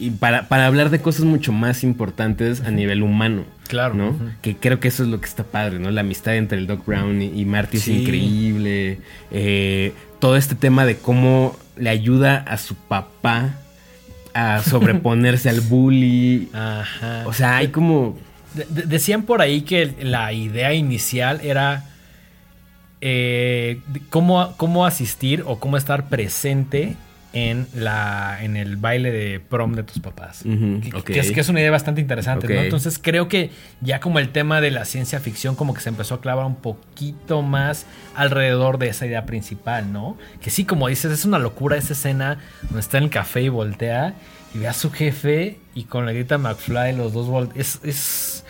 Speaker 3: Y para, para hablar de cosas mucho más importantes a nivel humano.
Speaker 2: Claro.
Speaker 3: ¿no? Que creo que eso es lo que está padre, ¿no? La amistad entre el Doc Brown y, y Marty
Speaker 2: Sí.
Speaker 3: es increíble. Eh, todo este tema de cómo le ayuda a su papá a sobreponerse al bully.
Speaker 2: Ajá.
Speaker 3: O sea, hay como...
Speaker 2: De- de- decían por ahí que la idea inicial era eh, cómo, cómo asistir o cómo estar presente en, la, en el baile de prom de tus papás. Que- es, que es una idea bastante interesante, ¿no? Entonces creo que ya como el tema de la ciencia ficción como que se empezó a clavar un poquito más alrededor de esa idea principal, ¿no? Que sí, como dices, es una locura esa escena donde está en el café y voltea y ve a su jefe y con la grita McFly los dos vol- es, es,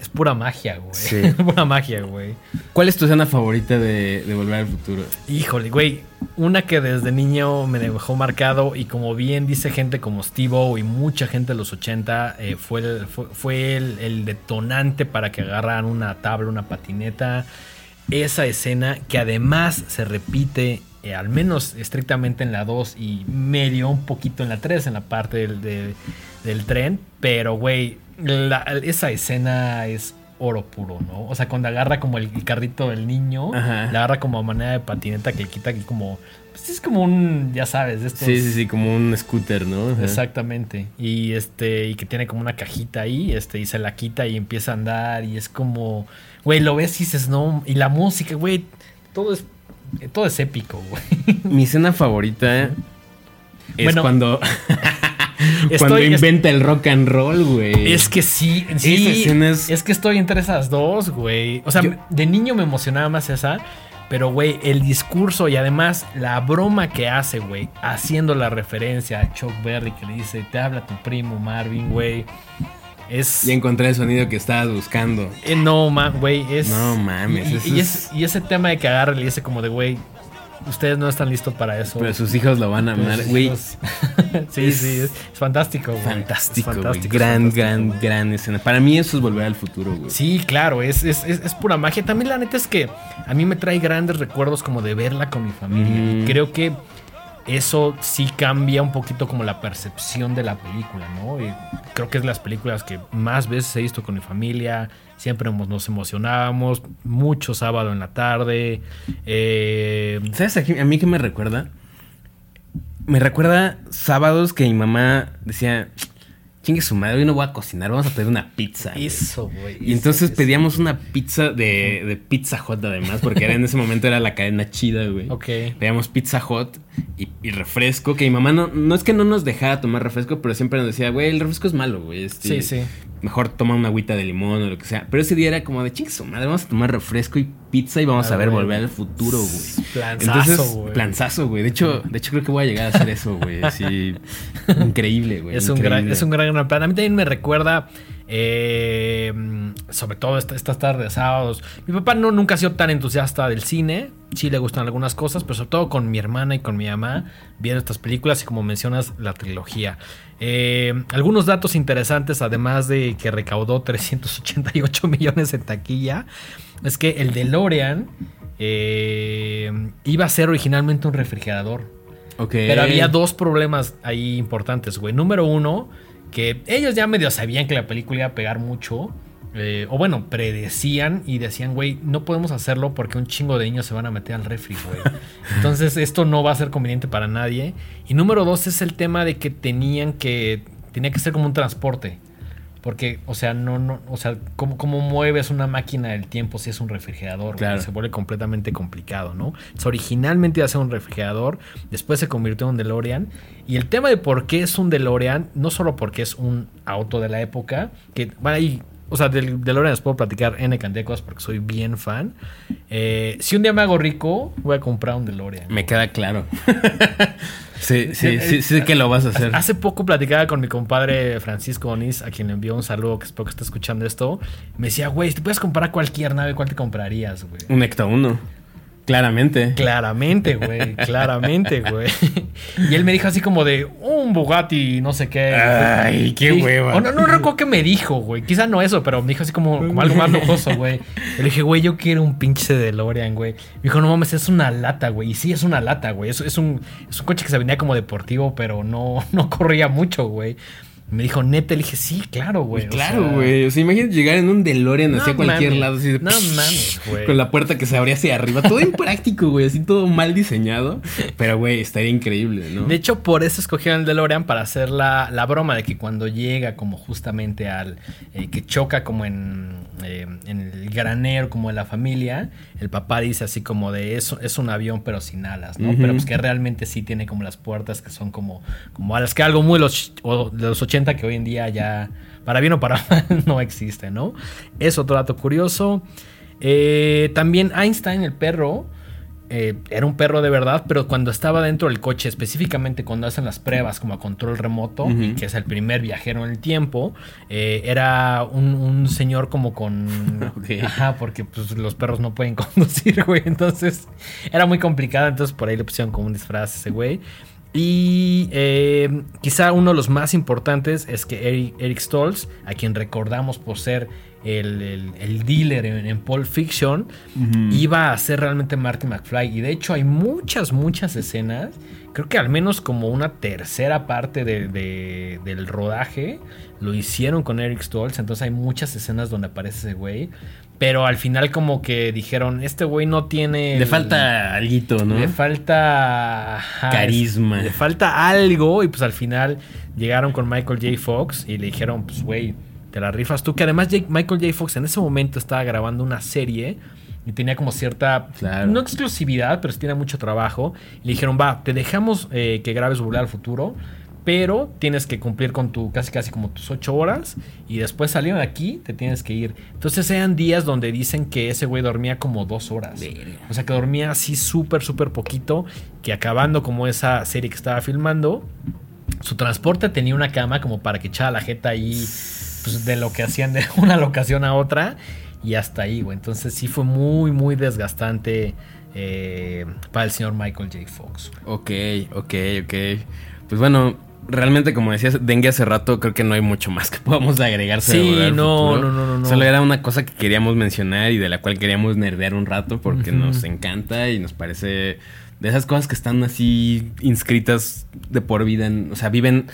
Speaker 2: es pura magia, güey.
Speaker 3: Sí.
Speaker 2: Es pura magia, güey.
Speaker 3: ¿Cuál es tu escena favorita de, de Volver al Futuro?
Speaker 2: Híjole, güey. Una que desde niño me dejó marcado y como bien dice gente como Steve-O y mucha gente de los 80, eh, fue, el, fue, fue el, el detonante para que agarraran una tabla, una patineta. Esa escena que además se repite, eh, al menos estrictamente en la 2 y medio un poquito en la 3, en la parte del, de- del tren. Pero, güey, la- esa escena es oro puro, ¿no? O sea, cuando agarra como el carrito del niño,
Speaker 3: Ajá.
Speaker 2: la agarra como a manera de patineta que le quita aquí como... Pues es como un, ya sabes, de estos...
Speaker 3: Sí, sí, sí, como un scooter, ¿no? Ajá.
Speaker 2: Exactamente. Y este, y que tiene como una cajita ahí, este, y se la quita y empieza a andar. Y es como, güey, lo ves y dices, no. Y la música, güey, todo es, todo es épico, güey.
Speaker 3: Mi escena favorita es
Speaker 2: Bueno,
Speaker 3: cuando, cuando inventa el rock and roll, güey.
Speaker 2: Es que sí, sí.
Speaker 3: Es-
Speaker 2: Es que estoy entre esas dos, güey. O sea,
Speaker 3: Yo-
Speaker 2: de niño me emocionaba más esa. Pero, güey, el discurso y además la broma que hace, güey, haciendo la referencia a Chuck Berry que le dice, te habla tu primo Marvin, güey. Es...
Speaker 3: Ya encontré el sonido que estabas buscando.
Speaker 2: Eh, no, güey, es...
Speaker 3: No mames,
Speaker 2: Y,
Speaker 3: eso
Speaker 2: y
Speaker 3: es-
Speaker 2: es- y ese tema de que agarra y le dice como de, güey, ustedes no están listos para eso.
Speaker 3: Pero sus hijos lo van a amar. Güey,
Speaker 2: sí,
Speaker 3: es-
Speaker 2: sí, es, es fantástico, güey.
Speaker 3: fantástico, güey.
Speaker 2: fantástico, es
Speaker 3: Gran,
Speaker 2: fantástico,
Speaker 3: gran,
Speaker 2: güey.
Speaker 3: gran escena. Para mí eso es volver al futuro, güey.
Speaker 2: Sí, claro, es, es, es, pura magia. También la neta es que a mí me trae grandes recuerdos como de verla con mi familia. Y creo que eso sí cambia un poquito como la percepción de la película, ¿no? Y creo que es de las películas que más veces he visto con mi familia. Siempre nos emocionábamos. Mucho sábado en la tarde. Eh,
Speaker 3: ¿Sabes a, qué- a mí qué me recuerda? Me recuerda sábados que mi mamá decía, chingue su madre, hoy no voy a cocinar, vamos a pedir una pizza. güey".
Speaker 2: eso, güey.
Speaker 3: Y
Speaker 2: eso,
Speaker 3: entonces
Speaker 2: eso.
Speaker 3: pedíamos una pizza de, de Pizza Hut además, porque era en ese momento era la cadena chida, güey.
Speaker 2: Ok.
Speaker 3: Pedíamos Pizza Hut y, y refresco, que mi mamá no, no es que no nos dejara tomar refresco, pero siempre nos decía, güey, el refresco es malo, güey. este,
Speaker 2: Sí, sí.
Speaker 3: Mejor toma una agüita de limón o lo que sea. Pero ese día era como de chingue su madre, vamos a tomar refresco y pizza y vamos a ver
Speaker 2: güey.
Speaker 3: volver al futuro, güey.
Speaker 2: Planzazo,
Speaker 3: Entonces,
Speaker 2: güey.
Speaker 3: planzazo, güey. De hecho, de hecho creo que voy a llegar a hacer eso, güey. Así, increíble, güey.
Speaker 2: Es un, gran, es un gran, gran plan. A mí también me recuerda, eh, sobre todo esta- estas tardes de sábados. Mi papá no, nunca ha sido tan entusiasta del cine. Sí le gustan algunas cosas, pero sobre todo con mi hermana y con mi mamá viendo estas películas y como mencionas, la trilogía. Eh, algunos datos interesantes, además de que recaudó 388 millones en taquilla, es que el DeLorean eh, iba a ser originalmente un refrigerador.
Speaker 3: Ok.
Speaker 2: Pero había dos problemas ahí importantes, güey. Número uno, que ellos ya medio sabían que la película iba a pegar mucho, eh, o bueno, predecían y decían, güey, no podemos hacerlo porque un chingo de niños se van a meter al refri, güey. Entonces esto no va a ser conveniente para nadie. Y número dos es el tema de que tenían que, tenía que ser como un transporte. Porque, o sea, no, no, o sea, ¿cómo, cómo mueves una máquina del tiempo si es un refrigerador?
Speaker 3: Claro.
Speaker 2: Se vuelve completamente complicado, ¿no? Entonces, originalmente iba a ser un refrigerador, después se convirtió en un DeLorean. Y el tema de por qué es un DeLorean, no solo porque es un auto de la época, que van ahí. O sea, del DeLorean les puedo platicar N cantidad de cosas porque soy bien fan. Eh, si un día me hago rico, voy a comprar un DeLorean.
Speaker 3: Me queda claro. sí, sí, sí, sí que lo vas a hacer.
Speaker 2: Hace poco platicaba con mi compadre Francisco Onís, a quien le envió un saludo, que espero que esté escuchando esto. Me decía, güey, si te puedes comprar cualquier nave, ¿cuál te comprarías, güey?
Speaker 3: Un Ecto 1. Claramente.
Speaker 2: Claramente, güey. Claramente, güey. Y él me dijo así como de un Bugatti, no sé qué.
Speaker 3: Ay, qué
Speaker 2: Sí.
Speaker 3: hueva.
Speaker 2: O no, no recuerdo qué me dijo, güey. Quizá no eso, pero me dijo así como, como algo más lujoso, güey. Le dije, güey, yo quiero un pinche DeLorean, güey. Me dijo, no mames, es una lata, güey. Y sí, es una lata, güey. Es, es, un, es un coche que se vendía como deportivo, pero no, no corría mucho, güey. Me dijo, neta, le dije, sí, claro, güey. o
Speaker 3: Claro, güey. O sea, imagínate llegar en un DeLorean hacia cualquier lado. Así de,
Speaker 2: No mames, güey.
Speaker 3: Con la puerta que se abría hacia arriba. Todo impráctico, güey. Así todo mal diseñado. Pero, güey, estaría increíble, ¿no?
Speaker 2: De hecho, por eso escogieron el DeLorean para hacer la, la broma de que cuando llega como justamente al... eh, que choca como en, eh, en el granero, como en la familia, el papá dice así como de eso es un avión pero sin alas, ¿no? Pero pues que realmente sí tiene como las puertas que son como, como alas, que algo muy los, o de los 80 que hoy en día ya, para bien o para mal, no existe, ¿no? Es otro dato curioso. Eh, también Einstein, el perro, eh, era un perro de verdad, pero cuando estaba dentro del coche, específicamente cuando hacen las pruebas como a control remoto,
Speaker 3: Ujú.
Speaker 2: y que es el primer viajero en el tiempo, eh, era un, un señor como con... Ajá, porque pues, los perros no pueden conducir, güey. Entonces era muy complicado, entonces por ahí le pusieron como un disfraz a ese güey. Y eh, quizá uno de los más importantes es que Eric, Eric Stoltz, a quien recordamos por ser el, el- el dealer en, en Pulp Fiction, iba a ser realmente Marty McFly. Y de hecho hay muchas, muchas escenas. Creo que al menos como una tercera parte de- de- del rodaje lo hicieron con Eric Stoltz. Entonces hay muchas escenas donde aparece ese güey. Pero al final como que dijeron, este güey no tiene...
Speaker 3: Le
Speaker 2: el-
Speaker 3: falta algo, ¿no?
Speaker 2: le falta
Speaker 3: Carisma.
Speaker 2: Le falta algo y pues al final llegaron con Michael J. Fox y le dijeron, pues güey, te la rifas tú. Que además Jake- Michael J. Fox en ese momento estaba grabando una serie y tenía como cierta,
Speaker 3: Claro.
Speaker 2: no exclusividad, pero sí tenía mucho trabajo. Y le dijeron, va, te dejamos eh, que grabes Volver al Futuro. Pero tienes que cumplir con tu casi casi como tus ocho horas. Y después saliendo de aquí, te tienes que ir. Entonces eran días donde dicen que ese güey dormía como dos horas. O sea que dormía así súper, súper poquito. Que acabando como esa serie que estaba filmando, su transporte tenía una cama como para que echara la jeta ahí, pues de lo que hacían de una locación a otra. Y hasta ahí, güey. Entonces sí fue muy, muy desgastante eh, para el señor Michael J. Fox.
Speaker 3: Ok, ok, ok. Pues bueno, realmente como decías Dengue hace rato, creo que no hay mucho más que podamos agregar.
Speaker 2: Sí, no, no, no, no, no.
Speaker 3: Solo era una cosa que queríamos mencionar y de la cual queríamos nerdear un rato porque nos encanta y nos parece de esas cosas que están así inscritas de por vida, o sea, viven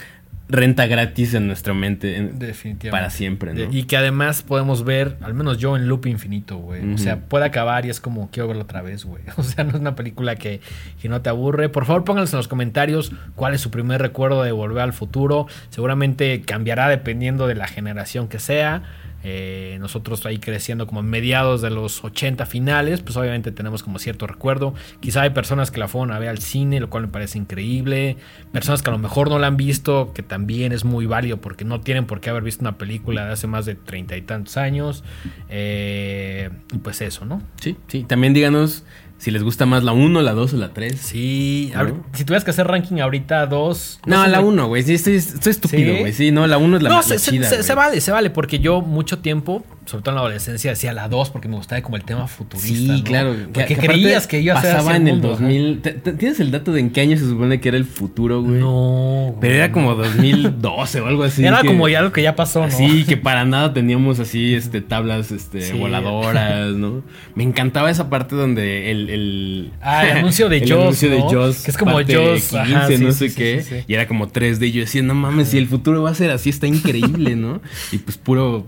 Speaker 3: renta gratis en nuestra mente en-
Speaker 2: Definitivamente.
Speaker 3: para siempre, ¿no?
Speaker 2: Y que además podemos ver, al menos yo, en loop infinito, güey. O sea, puede acabar y es como, quiero verlo otra vez, güey. O sea, no es una película que, que no te aburre. Por favor, pónganlos en los comentarios cuál es su primer recuerdo de Volver al Futuro. Seguramente cambiará dependiendo de la generación que sea. Eh, nosotros ahí creciendo como mediados de los 80 finales, pues obviamente tenemos como cierto recuerdo. Quizá hay personas que la fueron a ver al cine, lo cual me parece increíble. Personas que a lo mejor no la han visto, que también es muy válido porque no tienen por qué haber visto una película de hace más de treinta y tantos años. Eh, y pues eso, ¿no?
Speaker 3: Sí, sí. También díganos si les gusta más la 1, la 2 o la 3.
Speaker 2: Sí,
Speaker 3: ¿No?
Speaker 2: si tuvieras que hacer ranking ahorita, dos.
Speaker 3: No,
Speaker 2: sé,
Speaker 3: la
Speaker 2: güey.
Speaker 3: 1, güey. Sí, estoy, estoy estúpido,
Speaker 2: ¿Sí?
Speaker 3: güey. Sí, no, la 1 es la
Speaker 2: no,
Speaker 3: más
Speaker 2: se,
Speaker 3: chida,
Speaker 2: se- se vale, se vale, porque yo mucho tiempo, sobre todo en la adolescencia, decía la 2 porque me gustaba como el tema futurista.
Speaker 3: Sí,
Speaker 2: ¿no?
Speaker 3: claro.
Speaker 2: Porque
Speaker 3: que
Speaker 2: creías que iba a ser
Speaker 3: Pasaba
Speaker 2: así
Speaker 3: en el
Speaker 2: mundo, ajá.
Speaker 3: 2000. ¿Te- te- ¿Tienes el dato de en qué año se supone que era el futuro, güey?
Speaker 2: No.
Speaker 3: Pero era como 2012 o algo así.
Speaker 2: era
Speaker 3: que-
Speaker 2: como ya lo que ya pasó, ¿no?
Speaker 3: Sí, que para nada teníamos así este tablas este
Speaker 2: Sí.
Speaker 3: voladoras, ¿no? Me encantaba esa parte donde el, el
Speaker 2: Ah, el anuncio de
Speaker 3: el anuncio de. Jaws,
Speaker 2: Que es como Jaws,
Speaker 3: 15,
Speaker 2: ajá, sí,
Speaker 3: no sé
Speaker 2: sí,
Speaker 3: qué, y era como 3D y yo decía, "No mames, si el futuro va a ser así está increíble, ¿no?" Y pues puro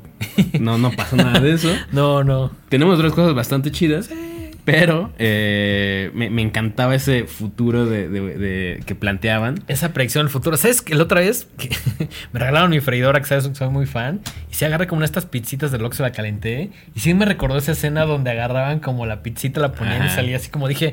Speaker 3: no no pasó. nada de eso.
Speaker 2: no, no.
Speaker 3: Tenemos otras cosas bastante chidas. Pero eh, me, me encantaba ese futuro de, de- de- que planteaban.
Speaker 2: Esa predicción del futuro. ¿Sabes que la otra vez que me regalaron mi freidora, que sabes que soy muy fan? Y se agarré como una de estas pizzitas del Oxxo, la calenté. Y sí me recordó esa escena donde agarraban como la pizzita, la ponían y salía así como dije...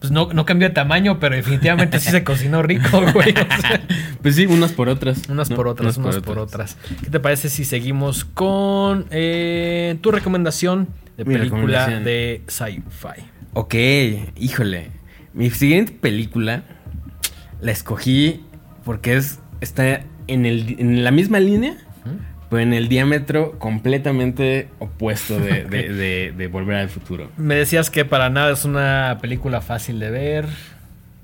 Speaker 2: Pues no, no cambió de tamaño, pero definitivamente sí se cocinó rico, güey. O sea,
Speaker 3: Pues sí, unas por otras.
Speaker 2: unas
Speaker 3: ¿no?
Speaker 2: por otras, unas por otras. ¿Qué te parece si seguimos con eh, tu recomendación de
Speaker 3: Mi
Speaker 2: película
Speaker 3: recomendación.
Speaker 2: de sci-fi?
Speaker 3: Ok, híjole. Mi siguiente película la escogí porque es está en, el, en la misma línea, pero en el diámetro completamente opuesto de, de- de- de Volver al Futuro.
Speaker 2: Me decías que para nada es una película fácil de ver,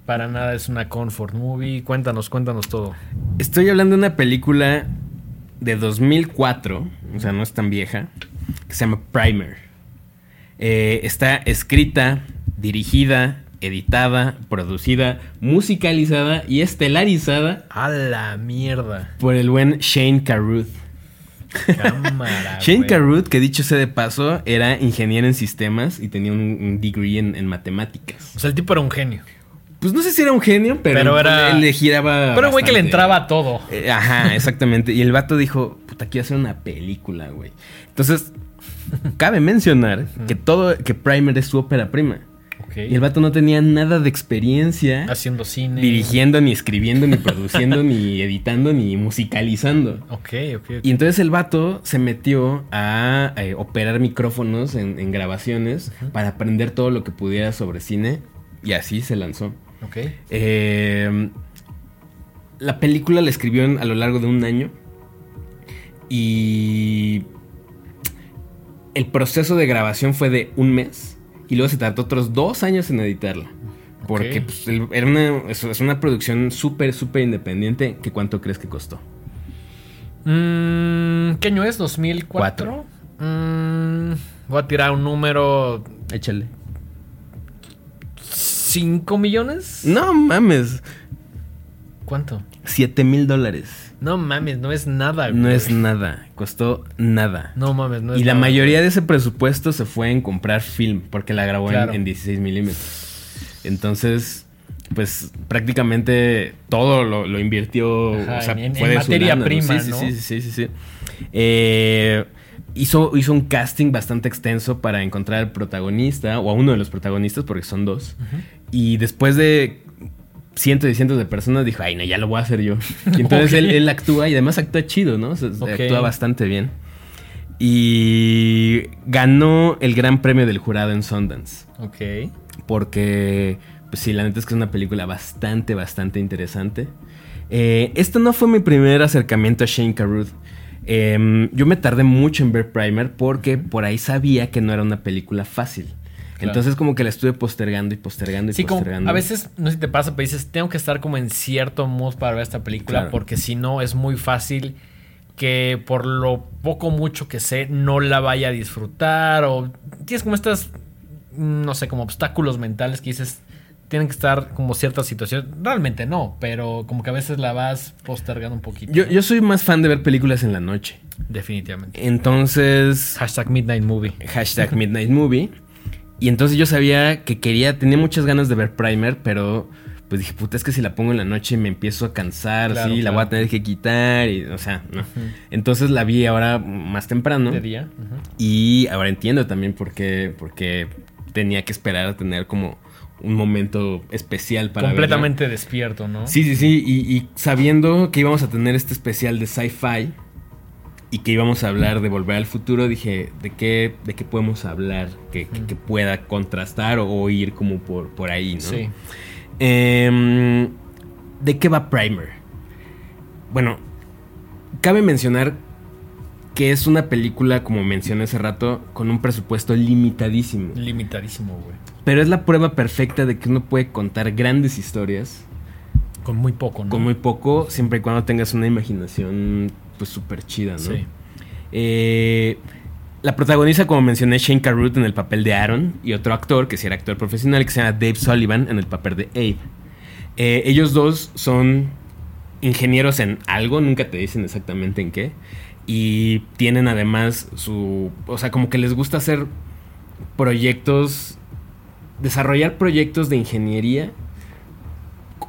Speaker 2: para nada es una comfort movie. Cuéntanos, cuéntanos todo.
Speaker 3: Estoy hablando de una película de 2004, o sea, no es tan vieja, que se llama Primer. Eh, está escrita, dirigida, editada, producida, musicalizada y estelarizada
Speaker 2: A la mierda.
Speaker 3: por el buen Shane Carruth.
Speaker 2: Cámara.
Speaker 3: Shane. Carruth, que dicho sea de paso, era ingeniero en sistemas y tenía un, un degree en, en matemáticas.
Speaker 2: O sea, el tipo era un genio.
Speaker 3: Pues no sé si era un genio, pero,
Speaker 2: Pero era-
Speaker 3: él le giraba.
Speaker 2: Pero güey que le entraba a todo.
Speaker 3: Eh, Ajá, exactamente. Y el vato dijo, puta, quiero hacer una película, güey. Entonces, cabe mencionar que todo, que Primer es su ópera prima. Y el vato no tenía nada de experiencia
Speaker 2: Haciendo cine.
Speaker 3: dirigiendo, ni escribiendo, ni produciendo, ni editando, ni musicalizando.
Speaker 2: Ok, ok. ok.
Speaker 3: Y entonces el vato se metió a eh, operar micrófonos en, en grabaciones para aprender todo lo que pudiera sobre cine y así se lanzó.
Speaker 2: Ok.
Speaker 3: Eh, la película la escribió en- a lo largo de un año y el proceso de grabación fue de un mes y luego se tardó otros dos años en editarla. Porque pues, el- era una, es, es una producción súper, súper independiente. que ¿Cuánto crees que costó?
Speaker 2: Mm, ¿Qué año es? ¿2004? Mm, voy a tirar un número.
Speaker 3: Échale.
Speaker 2: ¿5 millones?
Speaker 3: No mames.
Speaker 2: ¿Cuánto?
Speaker 3: 7 mil dólares.
Speaker 2: No mames, no es nada,
Speaker 3: No
Speaker 2: güey.
Speaker 3: es nada. Costó nada.
Speaker 2: No mames, no es
Speaker 3: y la
Speaker 2: nada,
Speaker 3: mayoría
Speaker 2: güey.
Speaker 3: de ese presupuesto se fue en comprar film, porque la grabó en-
Speaker 2: Claro.
Speaker 3: en, 16 milímetros. Entonces, pues prácticamente todo lo, lo invirtió.
Speaker 2: Ajá,
Speaker 3: o sea,
Speaker 2: en-
Speaker 3: fue
Speaker 2: en
Speaker 3: de su
Speaker 2: materia
Speaker 3: lana, ¿no?
Speaker 2: prima,
Speaker 3: sí,
Speaker 2: ¿no?
Speaker 3: Sí, sí, sí, sí, sí. Eh, hizo, hizo un casting bastante extenso para encontrar al protagonista, o a uno de los protagonistas, porque son dos. Y después de cientos y cientos de personas dijo, ay, no, ya lo voy a hacer yo. Y entonces él, él actúa y además actúa chido, ¿no? O sea,
Speaker 2: Ok.
Speaker 3: Actúa bastante bien. Y ganó el gran premio del jurado en Sundance.
Speaker 2: Ok.
Speaker 3: Porque, pues sí, la neta es que es una película bastante, bastante interesante. Eh, esto no fue mi primer acercamiento a Shane Carruth. Em, yo me tardé mucho en ver Primer porque por ahí sabía que no era una película fácil.
Speaker 2: Claro.
Speaker 3: Entonces como que la estuve postergando y postergando y
Speaker 2: Sí, como
Speaker 3: postergando.
Speaker 2: a veces, no sé si te pasa, pero dices, tengo que estar como en cierto mood para ver esta película,
Speaker 3: Claro.
Speaker 2: porque si no es muy fácil que por lo poco mucho que sé no la vaya a disfrutar o tienes como estas, no sé, como obstáculos mentales que dices, tienen que estar como ciertas situaciones. Realmente no, pero como que a veces la vas postergando un poquito.
Speaker 3: Yo, yo soy más fan de ver películas en la noche.
Speaker 2: Definitivamente.
Speaker 3: Entonces,
Speaker 2: Hashtag Midnight Movie.
Speaker 3: hashtag Midnight Movie. Y entonces yo sabía que quería, tenía muchas ganas de ver Primer, pero pues dije, puta, es que si la pongo en la noche me empiezo a cansar,
Speaker 2: Claro,
Speaker 3: sí, la voy a tener que quitar, y, o sea, no. Entonces la vi ahora más temprano.
Speaker 2: De día.
Speaker 3: Y ahora entiendo también por qué, porque tenía que esperar a tener como un momento especial para verla.
Speaker 2: Completamente despierto, ¿no?
Speaker 3: Sí, sí, sí. Y, y sabiendo que íbamos a tener este especial de sci-fi y que íbamos a hablar de Volver al Futuro, dije, ¿de qué, de qué podemos hablar que, que- que pueda contrastar o, o ir como por, por ahí, ¿no?
Speaker 2: Sí.
Speaker 3: Em, ¿De qué va Primer? Bueno, cabe mencionar que es una película, como mencioné hace rato, con un presupuesto limitadísimo.
Speaker 2: Limitadísimo, güey.
Speaker 3: Pero es la prueba perfecta de que uno puede contar grandes historias
Speaker 2: Con muy poco, ¿no?
Speaker 3: con muy poco, siempre y cuando tengas una imaginación pues súper chida, ¿no?
Speaker 2: Sí.
Speaker 3: Eh, la protagoniza, como mencioné, Shane Carruth en el papel de Aaron y otro actor, que sí era actor profesional, que se llama Dave Sullivan en el papel de Abe. Eh, ellos dos son ingenieros en algo, nunca te dicen exactamente en qué. Y tienen además su. O sea, como que les gusta hacer proyectos. Desarrollar proyectos de ingeniería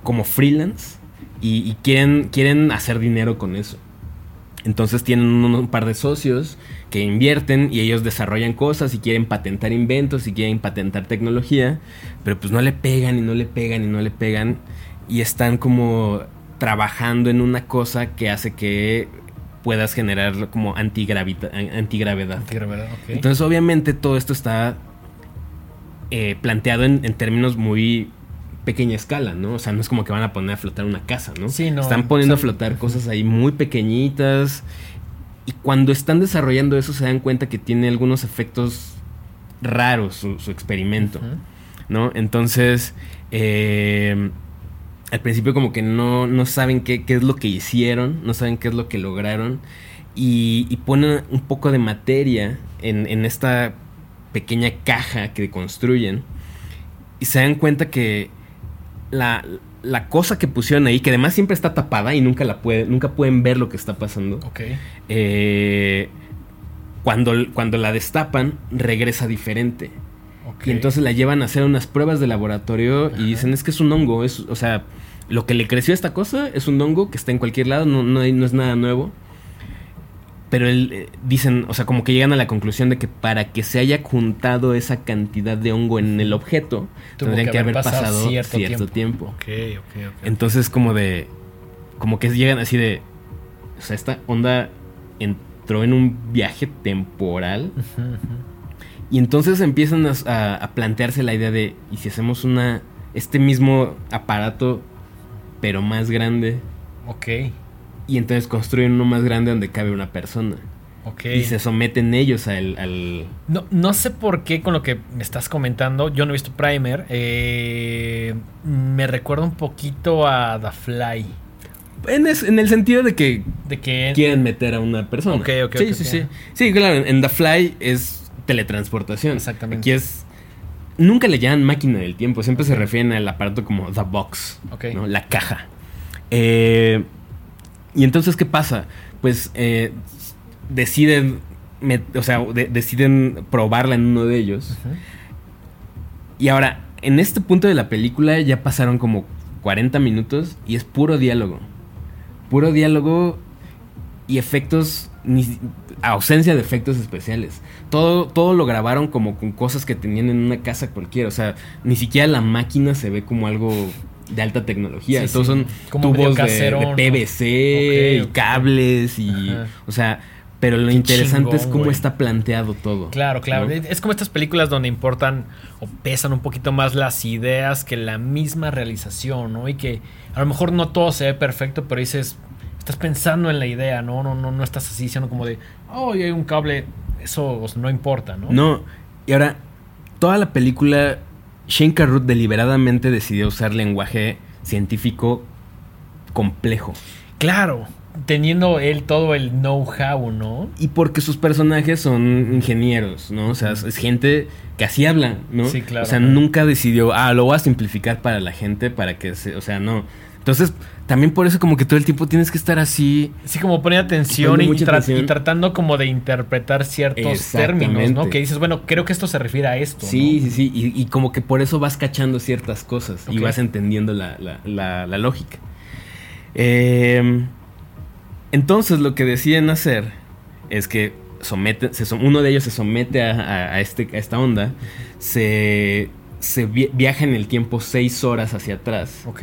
Speaker 3: como freelance. Y, y quieren, quieren hacer dinero con eso. Entonces tienen un, un, par de socios que invierten y ellos desarrollan cosas y quieren patentar inventos y quieren patentar tecnología, pero pues no le pegan y no le pegan y no le pegan y están como trabajando en una cosa que hace que puedas generar como antigravedad. antigravedad.
Speaker 2: Antigravedad.
Speaker 3: Entonces obviamente todo esto está eh, planteado en, en términos muy pequeña escala, ¿no? O sea, no es como que van a poner a flotar una casa, ¿no?
Speaker 2: Sí, no.
Speaker 3: Están poniendo a flotar cosas ahí muy pequeñitas. Y cuando están desarrollando eso se dan cuenta que tiene algunos efectos raros su, su experimento. ¿no? Entonces, eh, al principio como que no, no saben qué, qué es lo que hicieron, no saben qué es lo que lograron. Y, y ponen un poco de materia en, en esta pequeña caja que construyen. Y se dan cuenta que la, la cosa que pusieron ahí, que además siempre está tapada y nunca la puede, nunca pueden ver lo que está pasando.
Speaker 2: Ok.
Speaker 3: eh, cuando, cuando la destapan, regresa diferente. Y entonces la llevan a hacer unas pruebas de laboratorio y dicen, es que es un hongo, es, o sea, lo que le creció a esta cosa es un hongo que está en cualquier lado, no, no, hay- no es nada nuevo. Pero él, eh, dicen, o sea, como que llegan a la conclusión de que para que se haya juntado esa cantidad de hongo en el objeto,
Speaker 2: Tuvo
Speaker 3: tendrían
Speaker 2: que
Speaker 3: que,
Speaker 2: haber pasado
Speaker 3: pasado
Speaker 2: cierto
Speaker 3: cierto,
Speaker 2: tiempo.
Speaker 3: tiempo.
Speaker 2: Ok, ok, ok.
Speaker 3: Entonces como de, como que llegan así de, o sea, esta onda entró en un viaje temporal. Y entonces empiezan a, a- a plantearse la idea de, ¿y si hacemos una, este mismo aparato, pero más grande?
Speaker 2: Ok,
Speaker 3: Y entonces construyen uno más grande donde cabe una persona.
Speaker 2: ok.
Speaker 3: Y se someten ellos al... al-
Speaker 2: No, no sé por qué con lo que me estás comentando, yo no he visto Primer, eh, me recuerda un poquito a The Fly.
Speaker 3: En, es- en el sentido de que
Speaker 2: De que...
Speaker 3: quieren meter a una persona.
Speaker 2: Ok, ok,
Speaker 3: sí, sí, sí. Sí, claro, en The Fly es teletransportación.
Speaker 2: Exactamente.
Speaker 3: Aquí es... Nunca le llaman máquina del tiempo, siempre se refieren al aparato como The Box,
Speaker 2: Ok.
Speaker 3: ¿no? la caja. Eh, y entonces, ¿qué pasa? Pues eh, deciden, o sea, de- deciden probarla en uno de ellos. Y ahora, en este punto de la película ya pasaron como 40 minutos y es puro diálogo. Puro diálogo y efectos, ni- ausencia de efectos especiales. Todo, todo lo grabaron como con cosas que tenían en una casa cualquiera. O sea, ni siquiera la máquina se ve como algo de alta tecnología.
Speaker 2: Sí,
Speaker 3: Todos
Speaker 2: sí.
Speaker 3: son
Speaker 2: Como
Speaker 3: tubos de, de. PVC y cables y...
Speaker 2: Ajá.
Speaker 3: O sea, pero lo
Speaker 2: Qué
Speaker 3: interesante es cómo está planteado todo.
Speaker 2: Claro, claro.
Speaker 3: ¿no?
Speaker 2: Es como estas películas donde importan o pesan un poquito más las ideas que la misma realización, ¿no? Y que a lo mejor no todo se ve perfecto, pero dices, estás pensando en la idea, ¿no? No, no, no estás así diciendo como de, oh, y hay un cable, eso no importa, ¿no?
Speaker 3: No, y ahora, toda la película, Shane Carruth deliberadamente decidió usar lenguaje científico complejo.
Speaker 2: Claro, teniendo él todo el know-how, ¿no?
Speaker 3: Y porque sus personajes son ingenieros, ¿no? O sea, es, es gente que así habla, ¿no?
Speaker 2: Sí, claro.
Speaker 3: O sea, nunca decidió, ah, lo voy a simplificar para la gente, para que se. O sea, no. Entonces, también por eso, como que todo el tiempo tienes que estar así.
Speaker 2: Sí, como poner atención
Speaker 3: Poniendo
Speaker 2: y,
Speaker 3: mucha
Speaker 2: tra-
Speaker 3: atención.
Speaker 2: y tratando como de interpretar ciertos términos, ¿no? Que dices, bueno, creo que esto se refiere a esto.
Speaker 3: Sí,
Speaker 2: ¿no?
Speaker 3: sí, sí. Y, y como que por eso vas cachando ciertas cosas y vas entendiendo la, la- la- la lógica. Eh, entonces lo que deciden hacer es que someten, se som- uno de ellos se somete a, a- a este, a esta onda, se, se vi- viaja en el tiempo seis horas hacia atrás
Speaker 2: Ok.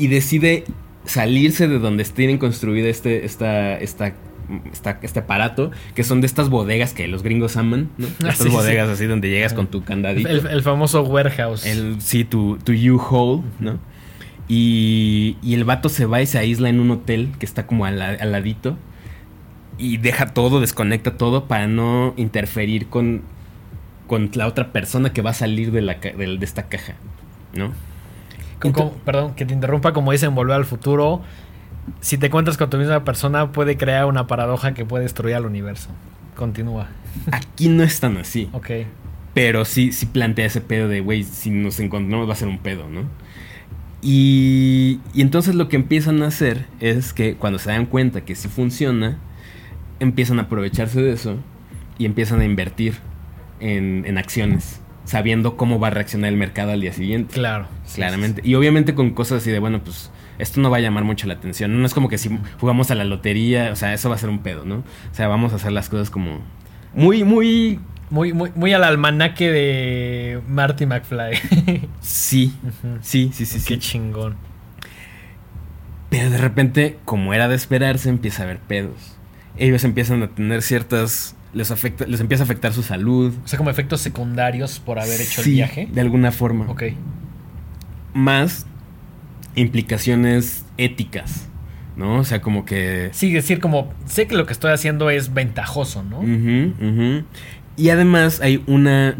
Speaker 3: Y decide salirse de donde tienen construida este, esta, esta, esta- este aparato, que son de estas bodegas que los gringos aman, ¿no?
Speaker 2: Ah,
Speaker 3: Estas
Speaker 2: sí, sí,
Speaker 3: bodegas así donde llegas con tu candadito.
Speaker 2: El, el famoso warehouse.
Speaker 3: El, sí, tu, tu U-Haul, ¿no? Y, y el vato se va y se aísla en un hotel que está como al, la- al ladito. Y deja todo, desconecta todo para no interferir con, con la otra persona que va a salir de, la, de esta caja, ¿no?
Speaker 2: Perdón, que te interrumpa, como dicen, volver al futuro. Si te encuentras con tu misma persona, puede crear una paradoja que puede destruir al universo. Continúa.
Speaker 3: Aquí no es tan así.
Speaker 2: Ok.
Speaker 3: Pero sí, sí plantea ese pedo de, güey, si nos encontramos va a ser un pedo, ¿no? Y, y entonces lo que empiezan a hacer es que cuando se dan cuenta que sí funciona, empiezan a aprovecharse de eso y empiezan a invertir en, en acciones, sabiendo cómo va a reaccionar el mercado al día siguiente.
Speaker 2: Claro.
Speaker 3: Claramente. Y obviamente con cosas así de, bueno, pues esto no va a llamar mucho la atención. No es como que si jugamos a la lotería, o sea, eso va a ser un pedo, ¿no? O sea, vamos a hacer las cosas como muy, muy...
Speaker 2: Muy, muy, muy al almanaque de Marty McFly.
Speaker 3: Sí,
Speaker 2: Ujú.
Speaker 3: sí, sí, sí,
Speaker 2: Qué
Speaker 3: sí.
Speaker 2: chingón.
Speaker 3: Pero de repente, como era de esperarse, empieza a haber pedos. Ellos empiezan a tener ciertas... Les, afecta, les empieza a afectar su salud.
Speaker 2: O sea, como efectos secundarios por haber hecho
Speaker 3: Sí,
Speaker 2: el viaje.
Speaker 3: De alguna forma.
Speaker 2: Ok.
Speaker 3: Más implicaciones éticas, ¿no? O sea, como que...
Speaker 2: Sí, decir como, sé que lo que estoy haciendo es ventajoso, ¿no?
Speaker 3: Ujú, ujú. Y además hay una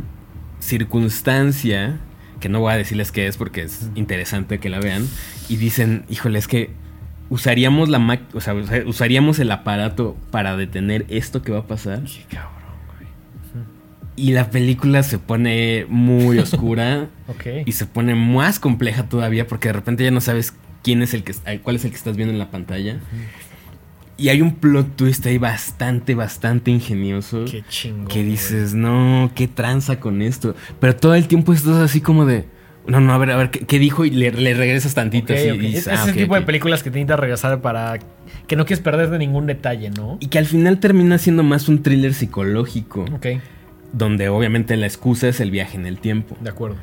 Speaker 3: circunstancia que no voy a decirles qué es porque es interesante que la vean. Y dicen, híjole, es que usaríamos la ma- o sea, usa- usaríamos el aparato para detener esto que va a pasar.
Speaker 2: Qué cabrón,
Speaker 3: Y la película se pone muy oscura
Speaker 2: güey. Ok.
Speaker 3: y se pone más compleja todavía porque de repente ya no sabes quién es el que cuál es el que estás viendo en la pantalla. Y hay un plot twist ahí bastante, bastante ingenioso.
Speaker 2: Qué chingón.
Speaker 3: que
Speaker 2: güey.
Speaker 3: dices, no, qué tranza con esto. Pero todo el tiempo estás así como de, no, no, a ver, a ver, ¿qué, qué dijo? Y le, le regresas tantito
Speaker 2: Ok,
Speaker 3: así.
Speaker 2: ok.
Speaker 3: y dices,
Speaker 2: Es
Speaker 3: "Ah,
Speaker 2: ese tipo de
Speaker 3: ok".
Speaker 2: películas que te necesitas regresar para que no quieres perder de ningún detalle, ¿no?
Speaker 3: Y que al final termina siendo más un thriller psicológico,
Speaker 2: Ok,
Speaker 3: donde obviamente la excusa es el viaje en el tiempo.
Speaker 2: de acuerdo.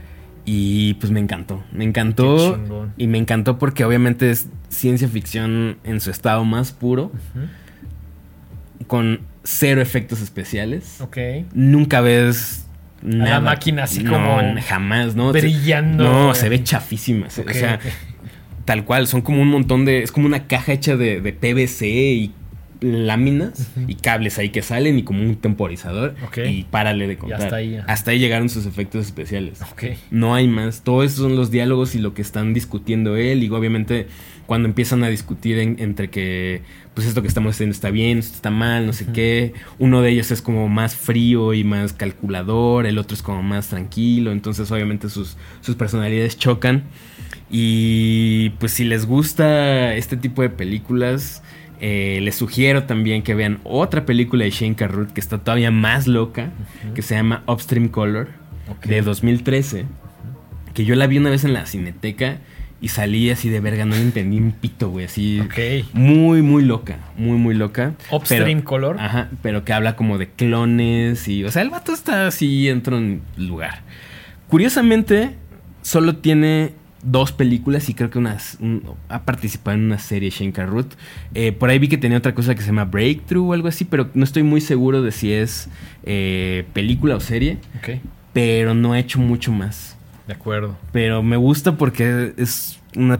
Speaker 3: Y pues me encantó, me encantó. Y me encantó porque obviamente es ciencia ficción en su estado más puro, con cero efectos especiales.
Speaker 2: Ok.
Speaker 3: Nunca ves nada.
Speaker 2: la máquina así
Speaker 3: No,
Speaker 2: como
Speaker 3: jamás, ¿no?
Speaker 2: Brillando.
Speaker 3: No, se ve chafísima. O sea, tal cual, son como un montón de. Es como una caja hecha de, de PVC y láminas y cables ahí que salen y como un temporizador. Y párale de contar.
Speaker 2: hasta ahí.
Speaker 3: Hasta ahí llegaron sus efectos especiales. No hay más. Todo eso son los diálogos y lo que están discutiendo él. Y obviamente cuando empiezan a discutir en- entre que pues esto que estamos haciendo está bien, esto está mal, no sé qué. Uno de ellos es como más frío y más calculador, el otro es como más tranquilo. Entonces obviamente sus, sus personalidades chocan. Y pues si les gusta este tipo de películas, eh, les sugiero también que vean otra película de Shane Carruth que está todavía más loca, que se llama Upstream Color,
Speaker 2: Ok.
Speaker 3: de 2013. Que yo la vi una vez en la cineteca y salí así de verga, no le entendí un pito, güey, así. Muy, muy loca, muy, muy loca.
Speaker 2: Upstream
Speaker 3: Pero-
Speaker 2: Color.
Speaker 3: Ajá, pero que habla como de clones y... O sea, el vato está así, entra en lugar. Curiosamente, solo tiene dos películas y creo que unas, un- ha participado en una serie Shane Carruth. Eh, por ahí vi que tenía otra cosa que se llama Breakthrough o algo así, pero no estoy muy seguro de si es eh, película o serie,
Speaker 2: Ok.
Speaker 3: pero no ha hecho mucho más.
Speaker 2: De acuerdo.
Speaker 3: Pero me gusta porque es una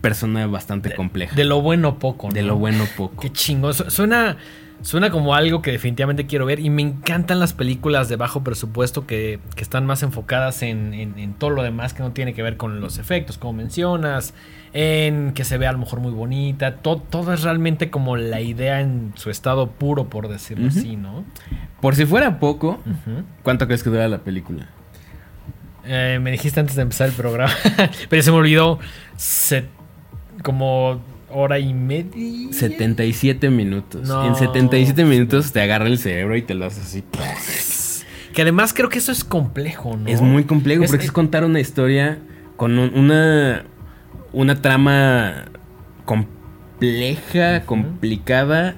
Speaker 3: persona bastante compleja.
Speaker 2: De lo bueno poco, ¿no?
Speaker 3: De lo bueno poco.
Speaker 2: Qué chingo. Su- Suena, suena como algo que definitivamente quiero ver. Y me encantan las películas de bajo presupuesto que, que están más enfocadas en, en- en todo lo demás que no tiene que ver con los efectos, como mencionas. En que se vea a lo mejor muy bonita. To- todo es realmente como la idea en su estado puro, por decirlo así, ¿no?
Speaker 3: Por si fuera poco. ¿cuánto crees que dura la película?
Speaker 2: Eh, me dijiste antes de empezar el programa, pero se me olvidó. se- como hora y media.
Speaker 3: 77 minutos.
Speaker 2: No.
Speaker 3: En 77 minutos te agarra el cerebro y te lo hace así.
Speaker 2: Que además creo que eso es complejo, ¿no?
Speaker 3: Es muy complejo
Speaker 2: Es-
Speaker 3: porque
Speaker 2: es-
Speaker 3: es contar una historia con un- una, una trama compleja, complicada,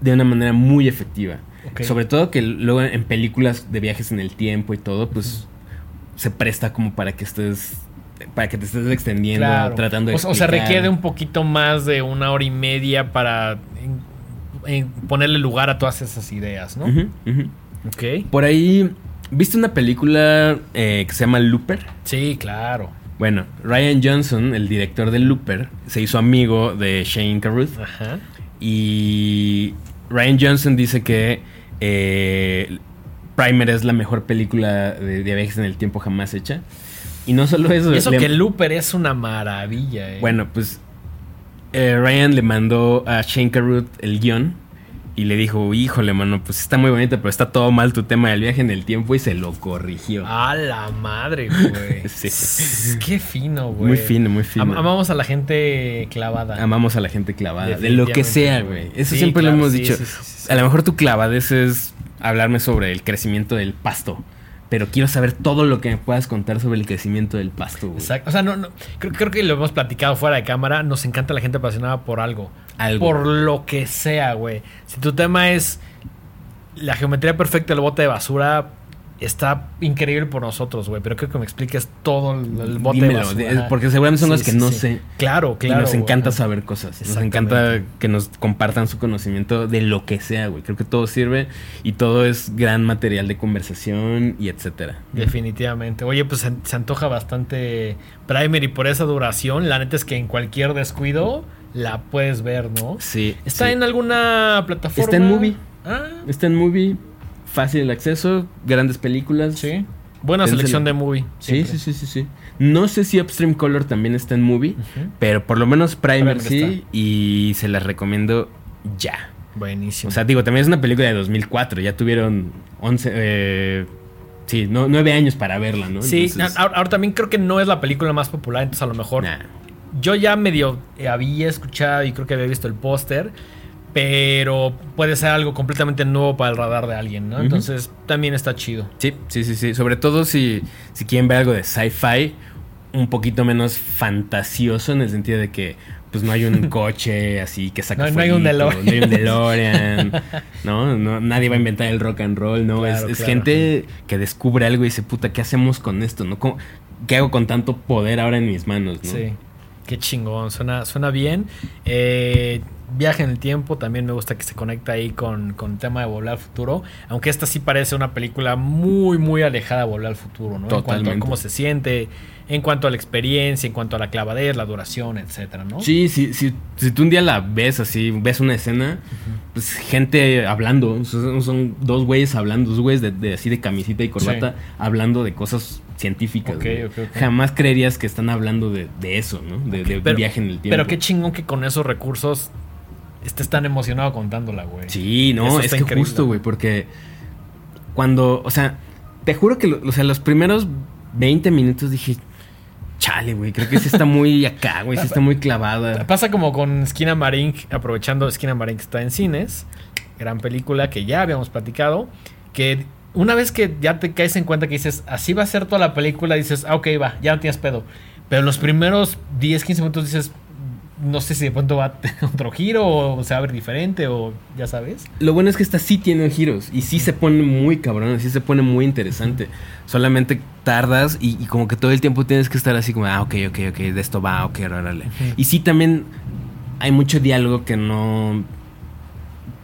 Speaker 3: de una manera muy efectiva. Sobre todo que luego en películas de viajes en el tiempo y todo, pues se presta como para que estés para que te estés extendiendo,
Speaker 2: Claro.
Speaker 3: tratando de
Speaker 2: o, o sea, requiere un poquito más de una hora y media para en- en ponerle lugar a todas esas ideas, ¿no?
Speaker 3: Ujú.
Speaker 2: Ok.
Speaker 3: Por ahí, ¿viste una película eh, que se llama Looper?
Speaker 2: Sí, claro.
Speaker 3: Bueno, Ryan Johnson, el director de Looper, se hizo amigo de Shane Carruth.
Speaker 2: Ajá.
Speaker 3: Y Ryan Johnson dice que eh, Primer es la mejor película de, de viajes en el tiempo jamás hecha. Y no solo eso.
Speaker 2: Y eso
Speaker 3: le-
Speaker 2: que Looper es una maravilla, eh.
Speaker 3: Bueno, pues eh, Ryan le mandó a Shane Carruth el guion y le dijo, híjole, mano, pues está muy bonita, pero está todo mal tu tema del viaje en el tiempo y se lo corrigió.
Speaker 2: A la madre, güey.
Speaker 3: Sí.
Speaker 2: Qué fino, güey.
Speaker 3: Muy fino, muy fino.
Speaker 2: Am- amamos a la gente clavada.
Speaker 3: Amamos a la gente clavada, de lo que sea, güey. Eso
Speaker 2: Sí,
Speaker 3: siempre
Speaker 2: claro,
Speaker 3: lo hemos
Speaker 2: sí,
Speaker 3: dicho. A lo mejor tu clavadez es hablarme sobre el crecimiento del pasto, pero quiero saber todo lo que me puedas contar sobre el crecimiento del pasto, güey.
Speaker 2: Exacto. O sea, no, no, creo, creo que lo hemos platicado fuera de cámara. Nos encanta la gente apasionada por algo.
Speaker 3: Algo.
Speaker 2: Por lo que sea, güey. Si tu tema es la geometría perfecta del bote de basura, está increíble por nosotros, güey. Pero creo que me expliques todo el, el bote
Speaker 3: Dímelo,
Speaker 2: de basura. Ajá.
Speaker 3: porque seguramente son
Speaker 2: Sí,
Speaker 3: los que
Speaker 2: sí,
Speaker 3: no
Speaker 2: sí.
Speaker 3: sé.
Speaker 2: Claro, claro.
Speaker 3: y nos encanta saber cosas. Nos encanta que nos compartan su conocimiento de lo que sea, güey. Creo que todo sirve y todo es gran material de conversación y etcétera.
Speaker 2: Definitivamente. Oye, pues se, se antoja bastante Primer y por esa duración, la neta es que en cualquier descuido la puedes ver, ¿no?
Speaker 3: Sí.
Speaker 2: ¿Está en alguna plataforma?
Speaker 3: Está en Movie.
Speaker 2: Ah,
Speaker 3: Está en movie, fácil el acceso, grandes películas.
Speaker 2: sí. Buena selección de movie.
Speaker 3: Sí, sí, sí, sí, sí. No sé si Upstream Color también está en movie, pero por lo menos Primer, sí
Speaker 2: está.
Speaker 3: y se las recomiendo ya.
Speaker 2: Buenísimo.
Speaker 3: O sea, digo, también es una película de 2004, ya tuvieron 11 eh, sí, no, 9 años para verla, ¿no?
Speaker 2: sí,
Speaker 3: Entonces,
Speaker 2: ahora, ahora también creo que no es la película más popular, entonces a lo mejor
Speaker 3: nah.
Speaker 2: yo ya medio había escuchado y creo que había visto el póster, pero puede ser algo completamente nuevo para el radar de alguien, ¿no? Entonces también está chido.
Speaker 3: Sí, sí, sí, sí. Sobre todo si, si quieren ver algo de sci-fi, un poquito menos fantasioso en el sentido de que pues no hay un coche así que saca
Speaker 2: No- no hay un
Speaker 3: no hay un DeLorean, ¿no? No, Nadie va a inventar el rock and roll, ¿no?
Speaker 2: Claro,
Speaker 3: es es
Speaker 2: claro.
Speaker 3: gente que descubre algo y dice, puta, ¿qué hacemos con esto? ¿No? ¿Cómo- ¿Qué hago con tanto poder ahora en mis manos, no?
Speaker 2: Sí. Qué chingón, suena, suena bien. Eh, viaje en el tiempo, también me gusta que se conecta ahí con, con el tema de Volver al Futuro. Aunque esta sí parece una película muy, muy alejada de Volver al Futuro, ¿no? En cuanto a cómo se siente, en cuanto a la experiencia, en cuanto a la clavadez, la duración, etcétera, ¿no?
Speaker 3: Sí, sí, sí, si tú un día la ves así, ves una escena, pues gente hablando, son, son dos güeyes hablando, dos güeyes de, de- así de camisita y corbata,
Speaker 2: Sí.
Speaker 3: hablando de cosas científicas.
Speaker 2: Ok,
Speaker 3: güey.
Speaker 2: ok, ok.
Speaker 3: Jamás creerías que están hablando de, de eso, ¿no? De, de
Speaker 2: Pero-
Speaker 3: viaje en el tiempo.
Speaker 2: Pero qué chingón que con esos recursos estés tan emocionado contándola, güey.
Speaker 3: Sí, no,
Speaker 2: Eso
Speaker 3: es que
Speaker 2: increíble.
Speaker 3: justo, güey, porque cuando, o sea, te juro que, o sea, los primeros 20 minutos dije, chale, güey, creo que sí está muy acá, güey, sí está muy clavada.
Speaker 2: Pasa como con Esquina Marink, aprovechando Esquina Marink que está en cines, gran película que ya habíamos platicado, que una vez que ya te caes en cuenta que dices, así va a ser toda la película, dices, ah, ok, va, ya no tienes pedo. Pero los primeros 10, 15 minutos dices, no sé si de pronto va a tener otro giro o se va a ver diferente o ya sabes.
Speaker 3: Lo bueno es que esta sí tiene giros y sí se pone muy cabrón, sí se pone muy interesante. Solamente tardas y, y como que todo el tiempo tienes que estar así como, ah, ok, ok, ok, de esto va, ok, órale. Y sí también hay mucho diálogo que no,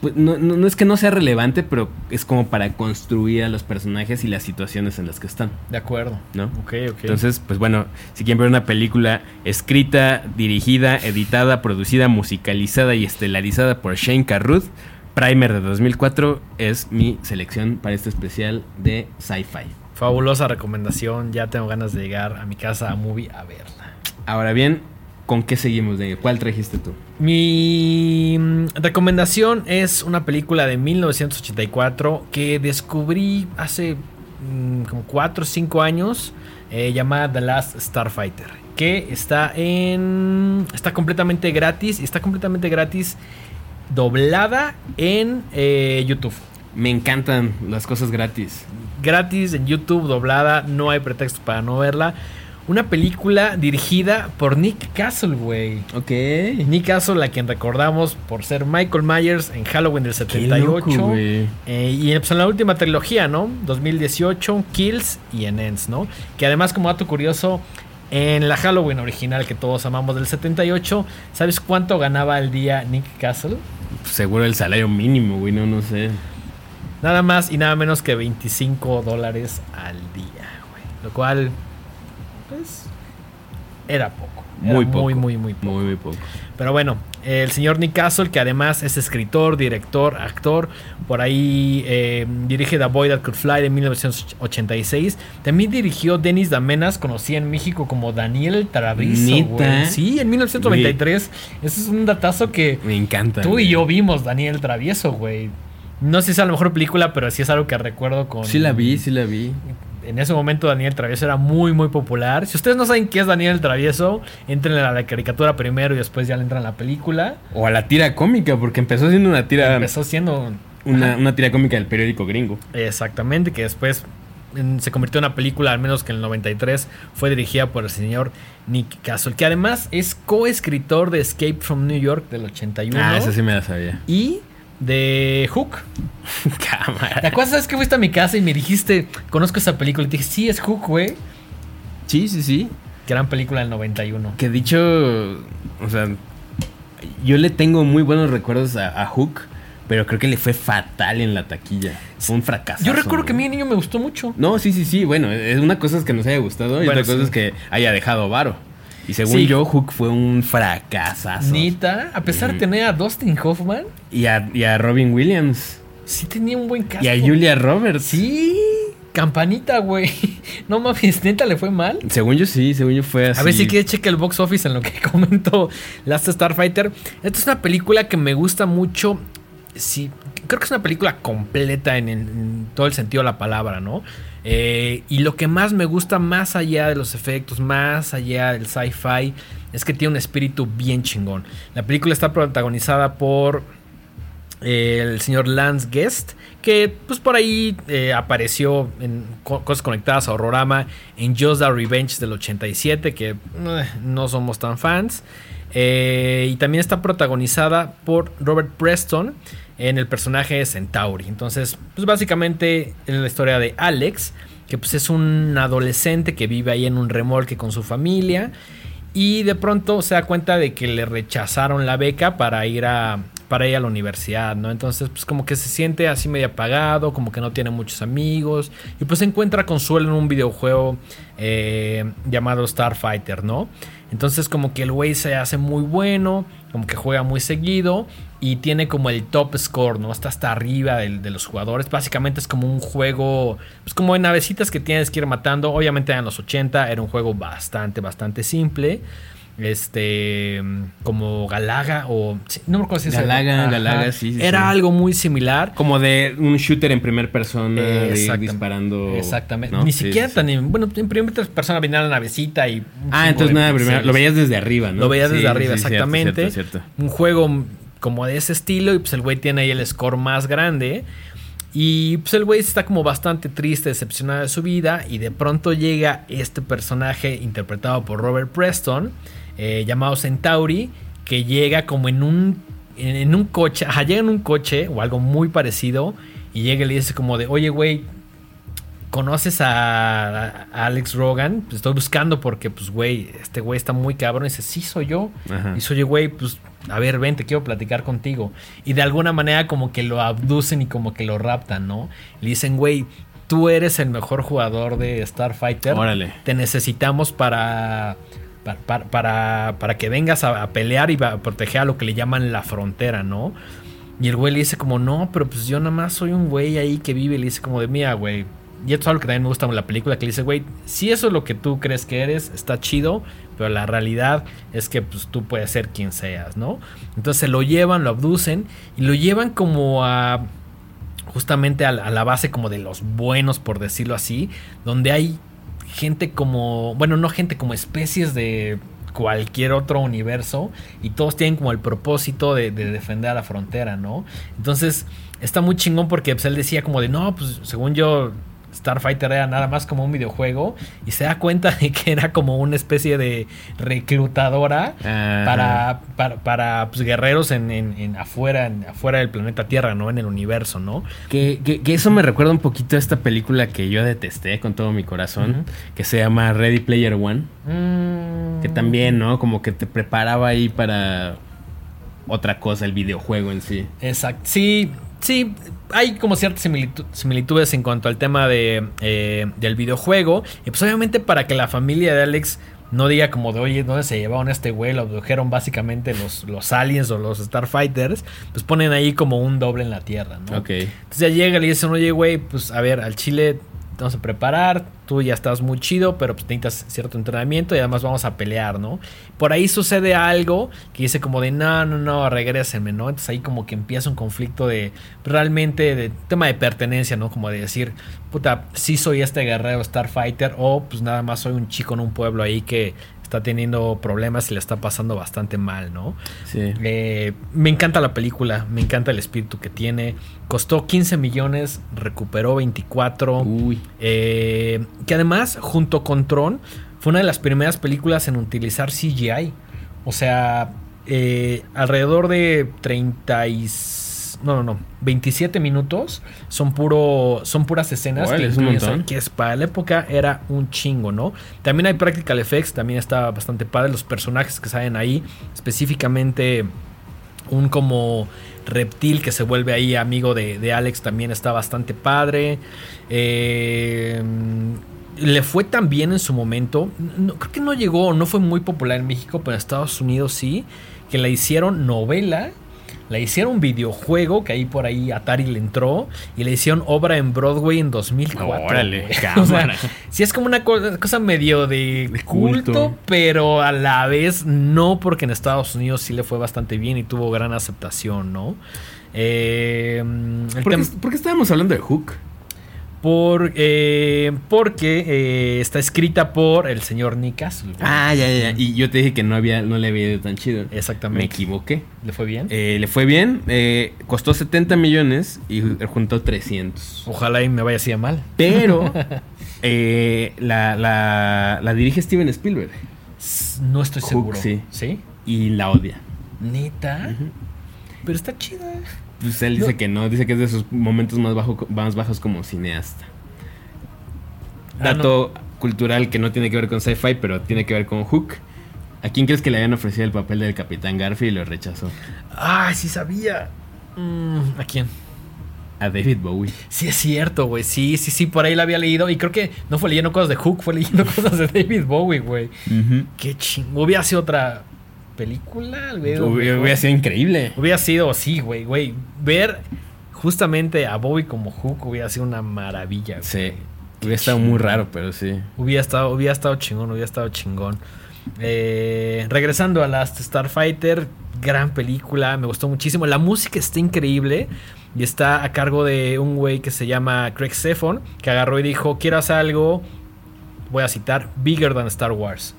Speaker 3: pues, no, no- no es que no sea relevante, pero es como para construir a los personajes y las situaciones en las que están,
Speaker 2: De acuerdo.
Speaker 3: ¿no?
Speaker 2: Ok, ok.
Speaker 3: Entonces, pues bueno, si quieren ver una película escrita, dirigida, editada, producida, musicalizada y estelarizada por Shane Carruth, Primer de 2004 es mi selección para este especial de sci-fi.
Speaker 2: Fabulosa recomendación, ya tengo ganas de llegar a mi casa a movie a verla.
Speaker 3: Ahora bien, ¿con qué seguimos, Daniel? ¿Cuál trajiste tú?
Speaker 2: Mi mm, recomendación es una película de 1984 que descubrí hace mm, como 4 o 5 años eh, llamada The Last Starfighter que está en está completamente gratis y está completamente gratis doblada en eh, YouTube
Speaker 3: Me encantan las cosas gratis.
Speaker 2: gratis en YouTube doblada no hay pretexto para no verla una película dirigida por Nick Castle güey
Speaker 3: Ok.
Speaker 2: Nick Castle, a quien recordamos por ser Michael Myers en Halloween del 78.
Speaker 3: güey.
Speaker 2: eh, y pues, en la última trilogía, ¿no? 2018, Kills y en Ends, ¿no? Que además, como dato curioso, en la Halloween original que todos amamos del 78, ¿sabes cuánto ganaba al día Nick Castle?
Speaker 3: Seguro el salario mínimo, güey, no, no sé.
Speaker 2: Nada más y nada menos que 25 dólares al día, güey. Lo cual, pues, era poco.
Speaker 3: Muy poco.
Speaker 2: Muy, muy, muy poco.
Speaker 3: Muy, muy poco.
Speaker 2: Pero bueno, el señor Nick Castle, que además es escritor, director, actor, por ahí eh, dirige The Boy That Could Fly de 1986. También dirigió Denis Damenas, conocida en México como Daniel güey. Sí, en 1993. Ese es un datazo que
Speaker 3: Me encanta.
Speaker 2: tú y yo vimos, Daniel Travieso, güey. No sé si es la mejor película, pero sí es algo que recuerdo con...
Speaker 3: Sí la vi, sí la vi.
Speaker 2: En ese momento Daniel Travieso era muy muy popular. Si ustedes no saben qué es Daniel Travieso, entren a la caricatura primero y después ya le entran a la película.
Speaker 3: O a la tira cómica, porque empezó siendo una tira.
Speaker 2: Empezó siendo
Speaker 3: Una, una tira cómica del periódico gringo.
Speaker 2: exactamente que después se convirtió en una película, al menos que en el 93 fue dirigida por el señor Nick Castle, que además es coescritor de Escape from New York del 81
Speaker 3: Ah, esa sí me la sabía.
Speaker 2: y de Hook. ¿Te
Speaker 3: Cámara.
Speaker 2: acuerdas sabes que fuiste a mi casa y me dijiste, conozco esa película? Y te dije, sí, es Hook, güey.
Speaker 3: Sí, sí, sí.
Speaker 2: Gran película del 91.
Speaker 3: Que dicho. O sea. Yo le tengo muy buenos recuerdos a, a Hook. Pero creo que le fue fatal en la taquilla. Fue un fracaso.
Speaker 2: Yo recuerdo que a mí de niño me gustó mucho.
Speaker 3: No, sí, sí, sí. Bueno, es una cosa es que nos haya gustado y
Speaker 2: Bueno,
Speaker 3: otra cosa
Speaker 2: sí.
Speaker 3: es que haya dejado varo. Y según
Speaker 2: Sí.
Speaker 3: yo, Hook fue un fracasazo.
Speaker 2: Nita, a pesar de tener a Dustin Hoffman,
Speaker 3: Y a, y a Robin Williams.
Speaker 2: sí tenía un buen caso.
Speaker 3: Y a Julia Roberts.
Speaker 2: Sí, campanita, güey. No mames, neta le fue mal.
Speaker 3: Según yo sí, según yo fue así.
Speaker 2: A ver si quieres checa el box office en lo que comentó Last Starfighter. Esta es una película que me gusta mucho. Sí, creo que es una película completa en, en- en todo el sentido de la palabra, ¿no? Eh, y lo que más me gusta, más allá de los efectos, más allá del sci-fi, es que tiene un espíritu bien chingón. La película está protagonizada por eh, el señor Lance Guest, que pues por ahí eh, apareció en co- cosas conectadas a Horrorama en Just the Revenge del 87, que no somos tan fans. Y también está protagonizada por Robert Preston en el personaje de Centauri. Entonces, pues básicamente es la historia de Alex, que pues es un adolescente que vive ahí en un remolque con su familia. Y de pronto se da cuenta de que le rechazaron la beca para ir a, para ir a la universidad, ¿no? Entonces, pues como que se siente así medio apagado, como que no tiene muchos amigos. Y pues se encuentra consuelo en un videojuego eh, llamado Starfighter, ¿no? Entonces como que el güey se hace muy bueno, como que juega muy seguido y tiene como el top score, ¿no? Está hasta arriba del- de los jugadores. Básicamente es como un juego, pues como de navecitas que tienes que ir matando. Obviamente en los 80 era un juego bastante, bastante simple. Este, como Galaga o... no me acuerdo si es
Speaker 3: Galaga. Galaga, sí, sí,
Speaker 2: Era
Speaker 3: sí.
Speaker 2: algo muy similar.
Speaker 3: Como de un shooter en primera persona, de ir disparando.
Speaker 2: Exactamente.
Speaker 3: ¿no?
Speaker 2: Ni
Speaker 3: Sí,
Speaker 2: siquiera tan... en- Bueno, en primera persona venía la navecita y...
Speaker 3: Ah, entonces
Speaker 2: de
Speaker 3: nada, primero, lo veías desde arriba, ¿no?
Speaker 2: Lo veías desde arriba, exactamente.
Speaker 3: cierto, cierto.
Speaker 2: Un juego como de ese estilo y pues el güey tiene ahí el score más grande. Y pues el güey está como bastante triste, decepcionado de su vida y de pronto llega este personaje interpretado por Robert Preston, eh, llamado Centauri, que llega como en un, en, un coche, llega en un coche o algo muy parecido y llega y le dice como de, oye güey, ¿Conoces a, a Alex Rogan? Pues estoy buscando porque, pues, güey, este güey está muy cabrón. Y dice, sí, soy yo.
Speaker 3: Ajá.
Speaker 2: Y oye, güey, pues, a ver, ven, te quiero platicar contigo. Y de alguna manera como que lo abducen y como que lo raptan, ¿no? Le dicen, güey, tú eres el mejor jugador de Starfighter.
Speaker 3: Órale.
Speaker 2: Te necesitamos para... Para, para, para- que vengas a, a pelear y a proteger a lo que le llaman la frontera, ¿no? Y el güey le dice como, no, pero pues yo nada más soy un güey ahí que vive. Le dice como de, mira, güey. Y esto es algo que también me gusta en la película, que dice, güey, si eso es lo que tú crees que eres, está chido, pero la realidad es que pues tú puedes ser quien seas, ¿no? Entonces lo llevan, lo abducen y lo llevan como a justamente a la, a la base como de los buenos, por decirlo así, donde hay gente como, bueno, no gente como especies de cualquier otro universo y todos tienen como el propósito de, de defender a la frontera, ¿no? Entonces está muy chingón porque pues, él decía como de, no, pues según yo Starfighter era nada más como un videojuego y se da cuenta de que era como una especie de reclutadora para, para, para, pues, guerreros en, en- en afuera, en- afuera del planeta Tierra, ¿no? En el universo, ¿no?
Speaker 3: Que, que- que eso me recuerda un poquito a esta película que yo detesté con todo mi corazón, que se llama Ready Player One.
Speaker 2: Mm.
Speaker 3: Que también, ¿no? Como que te preparaba ahí para otra cosa, el videojuego en sí.
Speaker 2: Exacto. Sí, sí, hay como ciertas similitu- similitudes en cuanto al tema de, eh, del videojuego. Y pues obviamente para que la familia de Alex no diga como de, oye, ¿dónde se llevaron a este güey? Lo abdujeron básicamente los, los aliens o los Starfighters. Pues ponen ahí como un doble en la Tierra, ¿no?
Speaker 3: Ok.
Speaker 2: Entonces ya llega y le dicen, oye, güey, pues a ver, al Chile vamos a preparar, tú ya estás muy chido, pero pues necesitas cierto entrenamiento y además vamos a pelear, ¿no? Por ahí sucede algo que dice como de, no, no, no, regrésenme, ¿no? Entonces ahí como que empieza un conflicto de, realmente, de tema de pertenencia, ¿no? Como de decir, puta, sí soy este guerrero Starfighter o pues nada más soy un chico en un pueblo ahí que está teniendo problemas y le está pasando bastante mal, ¿no?
Speaker 3: Sí.
Speaker 2: Eh, me encanta la película, me encanta el espíritu que tiene. Costó 15 millones, recuperó 24.
Speaker 3: Uy.
Speaker 2: Eh, que además, junto con Tron, fue una de las primeras películas en utilizar CGI. O sea, eh, alrededor de 36 no, no, no, 27 minutos son puro son puras escenas que,
Speaker 3: es
Speaker 2: que es para la época era un chingo, ¿no? También hay practical effects, también está bastante padre los personajes que salen ahí, específicamente un como reptil que se vuelve ahí amigo de, de Alex también está bastante padre. Eh, le fue tan bien en su momento. No, creo que no llegó, no fue muy popular en México, pero en Estados Unidos sí. Que la hicieron novela. La hicieron videojuego, que ahí por ahí Atari le entró. Y le hicieron obra en Broadway en 2004.
Speaker 3: Órale.
Speaker 2: O sea, sí es como una co- cosa medio de,
Speaker 3: De
Speaker 2: culto,
Speaker 3: culto.
Speaker 2: pero a la vez no, porque en Estados Unidos sí le fue bastante bien y tuvo gran aceptación, ¿no? Eh, el
Speaker 3: ¿Por qué,
Speaker 2: tem-
Speaker 3: por qué estábamos hablando de Hook?
Speaker 2: Por, eh, porque eh, está escrita por el señor Nick Castle.
Speaker 3: Ah, ya, ya. Y yo te dije que no había, no le había ido tan chido. Me
Speaker 2: Exactamente.
Speaker 3: equivoqué.
Speaker 2: ¿Le fue bien?
Speaker 3: Eh, le fue bien, eh, costó 70 millones y juntó 300.
Speaker 2: Ojalá y me vaya así de mal.
Speaker 3: Pero eh, la, la, la dirige Steven Spielberg
Speaker 2: No estoy
Speaker 3: Hook,
Speaker 2: seguro.
Speaker 3: sí.
Speaker 2: ¿Sí?
Speaker 3: y la odia.
Speaker 2: ¿Neta? Pero está chida.
Speaker 3: Pues él dice
Speaker 2: No.
Speaker 3: que no, dice que es de sus momentos más, bajo, más bajos como cineasta.
Speaker 2: Ah,
Speaker 3: Dato cultural que no tiene que ver con sci-fi, pero tiene que ver con Hook. ¿A quién crees que le habían ofrecido el papel del Capitán Garfield y lo rechazó?
Speaker 2: Ay, sí sabía. Mm, ¿A quién?
Speaker 3: A David Bowie.
Speaker 2: Sí, es cierto, güey. Sí, sí, sí, por ahí la había leído. Y creo que no fue leyendo cosas de Hook, fue leyendo cosas de David Bowie, güey. Qué chingo. Hubiera sido otra película. Hubiera,
Speaker 3: Hubiera, hubiera sido increíble.
Speaker 2: Hubiera sido, sí, güey, güey. Ver justamente a Bowie como Hook hubiera sido una maravilla. güey.
Speaker 3: Sí. Hubiera estado muy raro, pero sí.
Speaker 2: Hubiera estado, hubiera estado chingón, hubiera estado chingón. Eh, regresando a Last Starfighter, gran película, me gustó muchísimo. La música está increíble y está a cargo de un güey que se llama Craig Zephon, que agarró y dijo, quiero hacer algo, voy a citar, bigger than Star Wars.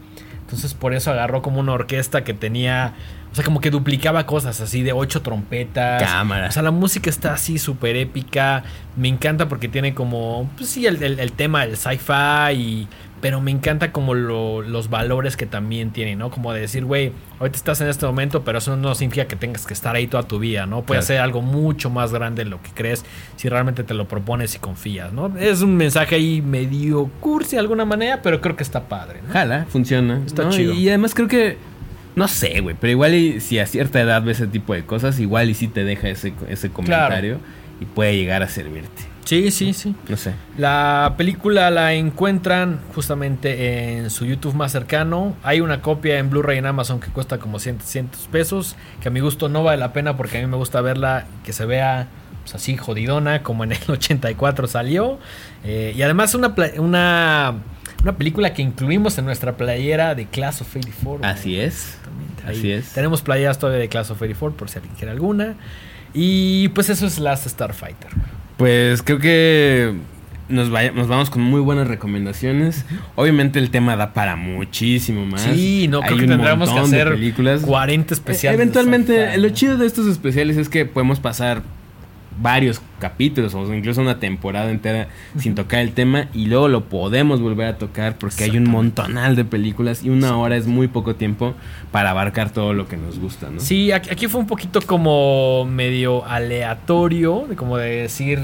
Speaker 2: Entonces por eso agarró como una orquesta que tenía, o sea, como que duplicaba cosas así de ocho trompetas.
Speaker 3: Cámara.
Speaker 2: O sea, la música está así súper épica. Me encanta porque tiene como, pues sí, el, el- el tema del sci-fi, y- pero me encanta como lo- los valores que también tiene, ¿no? Como de decir, güey, ahorita estás en este momento, pero eso no significa que tengas que estar ahí toda tu vida, ¿no? Puede
Speaker 3: Claro.
Speaker 2: ser algo mucho más grande de lo que crees si realmente te lo propones y confías, ¿no? Es un mensaje ahí medio cursi de alguna manera, pero creo que está padre, ¿no?
Speaker 3: Jala, funciona.
Speaker 2: Está
Speaker 3: ¿no?
Speaker 2: chido.
Speaker 3: Y además creo que. No sé, güey. Pero igual y si a cierta edad ves ese tipo de cosas, igual y sí te deja ese, ese comentario. Y puede llegar a servirte.
Speaker 2: Sí, sí, sí.
Speaker 3: No sé.
Speaker 2: La película la encuentran justamente en su YouTube más cercano. Hay una copia en Blu-ray en Amazon que cuesta como 100, 100 pesos, que a mi gusto no vale la pena porque a mí me gusta verla que se vea pues, así jodidona como en el 84 salió. Eh, y además una, una, una película que incluimos en nuestra playera de Class of 84.
Speaker 3: Así
Speaker 2: güey.
Speaker 3: es. Así es.
Speaker 2: Tenemos playeras todavía de Class of 84 por si alguien quiere alguna. Y pues eso es Last Starfighter.
Speaker 3: Pues creo que nos, vaya- nos vamos con muy buenas recomendaciones. Obviamente el tema da para muchísimo más.
Speaker 2: Sí, no creo
Speaker 3: Hay
Speaker 2: que
Speaker 3: un
Speaker 2: tendríamos que hacer
Speaker 3: películas.
Speaker 2: 40
Speaker 3: Eh,
Speaker 2: especiales.
Speaker 3: Eventualmente, lo chido de estos especiales es que podemos pasar varios capítulos o incluso una temporada entera sin tocar el tema y luego lo podemos volver a tocar porque hay un montonal de películas y una hora es muy poco tiempo para abarcar todo lo que nos gusta, ¿no?
Speaker 2: Sí, aquí, aquí fue un poquito como medio aleatorio, como de decir,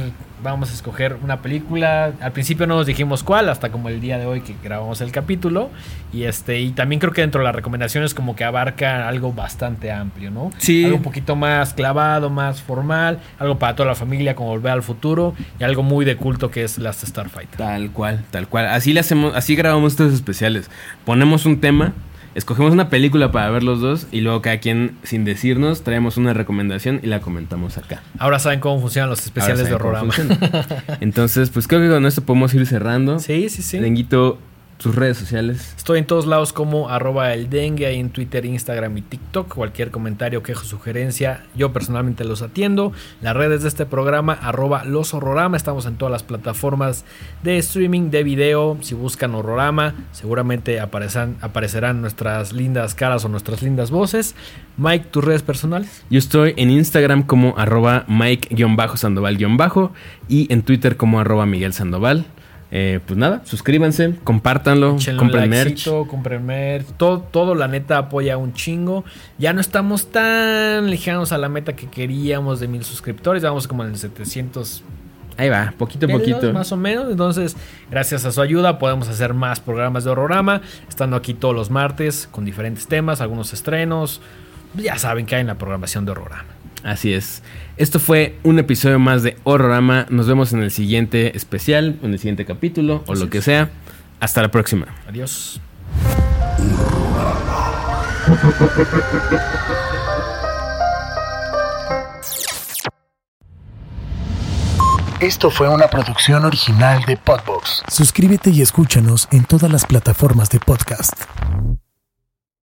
Speaker 2: vamos a escoger una película. Al principio no nos dijimos cuál, hasta como el día de hoy que grabamos el capítulo. Y este, y también creo que dentro de las recomendaciones como que abarca algo bastante amplio, ¿no?
Speaker 3: Sí.
Speaker 2: Algo un poquito más clavado, más formal, algo para toda la familia como Volver al Futuro, y algo muy de culto que es Last Starfighter.
Speaker 3: Tal cual, tal cual. Así le hacemos, así grabamos estos especiales. Ponemos un tema, escogemos una película para ver los dos y luego cada quien, sin decirnos, traemos una recomendación y la comentamos acá.
Speaker 2: Ahora saben cómo funcionan los especiales de
Speaker 3: funciona. Entonces, pues creo que con esto podemos ir cerrando.
Speaker 2: Sí, sí, sí.
Speaker 3: Denguito, sus redes sociales.
Speaker 2: Estoy en todos lados como arroba el dengue, ahí en Twitter, Instagram y TikTok. Cualquier comentario, quejo, sugerencia, yo personalmente los atiendo. Las redes de este programa, arroba los horrorama. Estamos en todas las plataformas de streaming, de video. Si buscan horrorama, seguramente aparecerán, aparecerán nuestras lindas caras o nuestras lindas voces. Mike, tus redes personales.
Speaker 3: Yo estoy en Instagram como arroba Mike-Sandoval- y en Twitter como arroba Miguel Sandoval. Eh, pues nada, suscríbanse, compártanlo, compren merch.
Speaker 2: compren merch. Todo, todo, la neta, apoya un chingo. Ya no estamos tan lejanos a la meta que queríamos de mil suscriptores. Vamos como en el 700
Speaker 3: Ahí va, poquito a poquito.
Speaker 2: más o menos. Entonces, gracias a su ayuda, podemos hacer más programas de Horrorama. Estando aquí todos los martes con diferentes temas, algunos estrenos. Ya saben que hay en la programación de Horrorama.
Speaker 3: Así es. Esto fue un episodio más de Horrorama. Nos vemos en el siguiente especial, en el siguiente capítulo o
Speaker 2: Así
Speaker 3: lo
Speaker 2: es.
Speaker 3: que sea. Hasta la próxima.
Speaker 2: Adiós.
Speaker 1: Esto fue una producción original de Podbox. Suscríbete y escúchanos en todas las plataformas de podcast.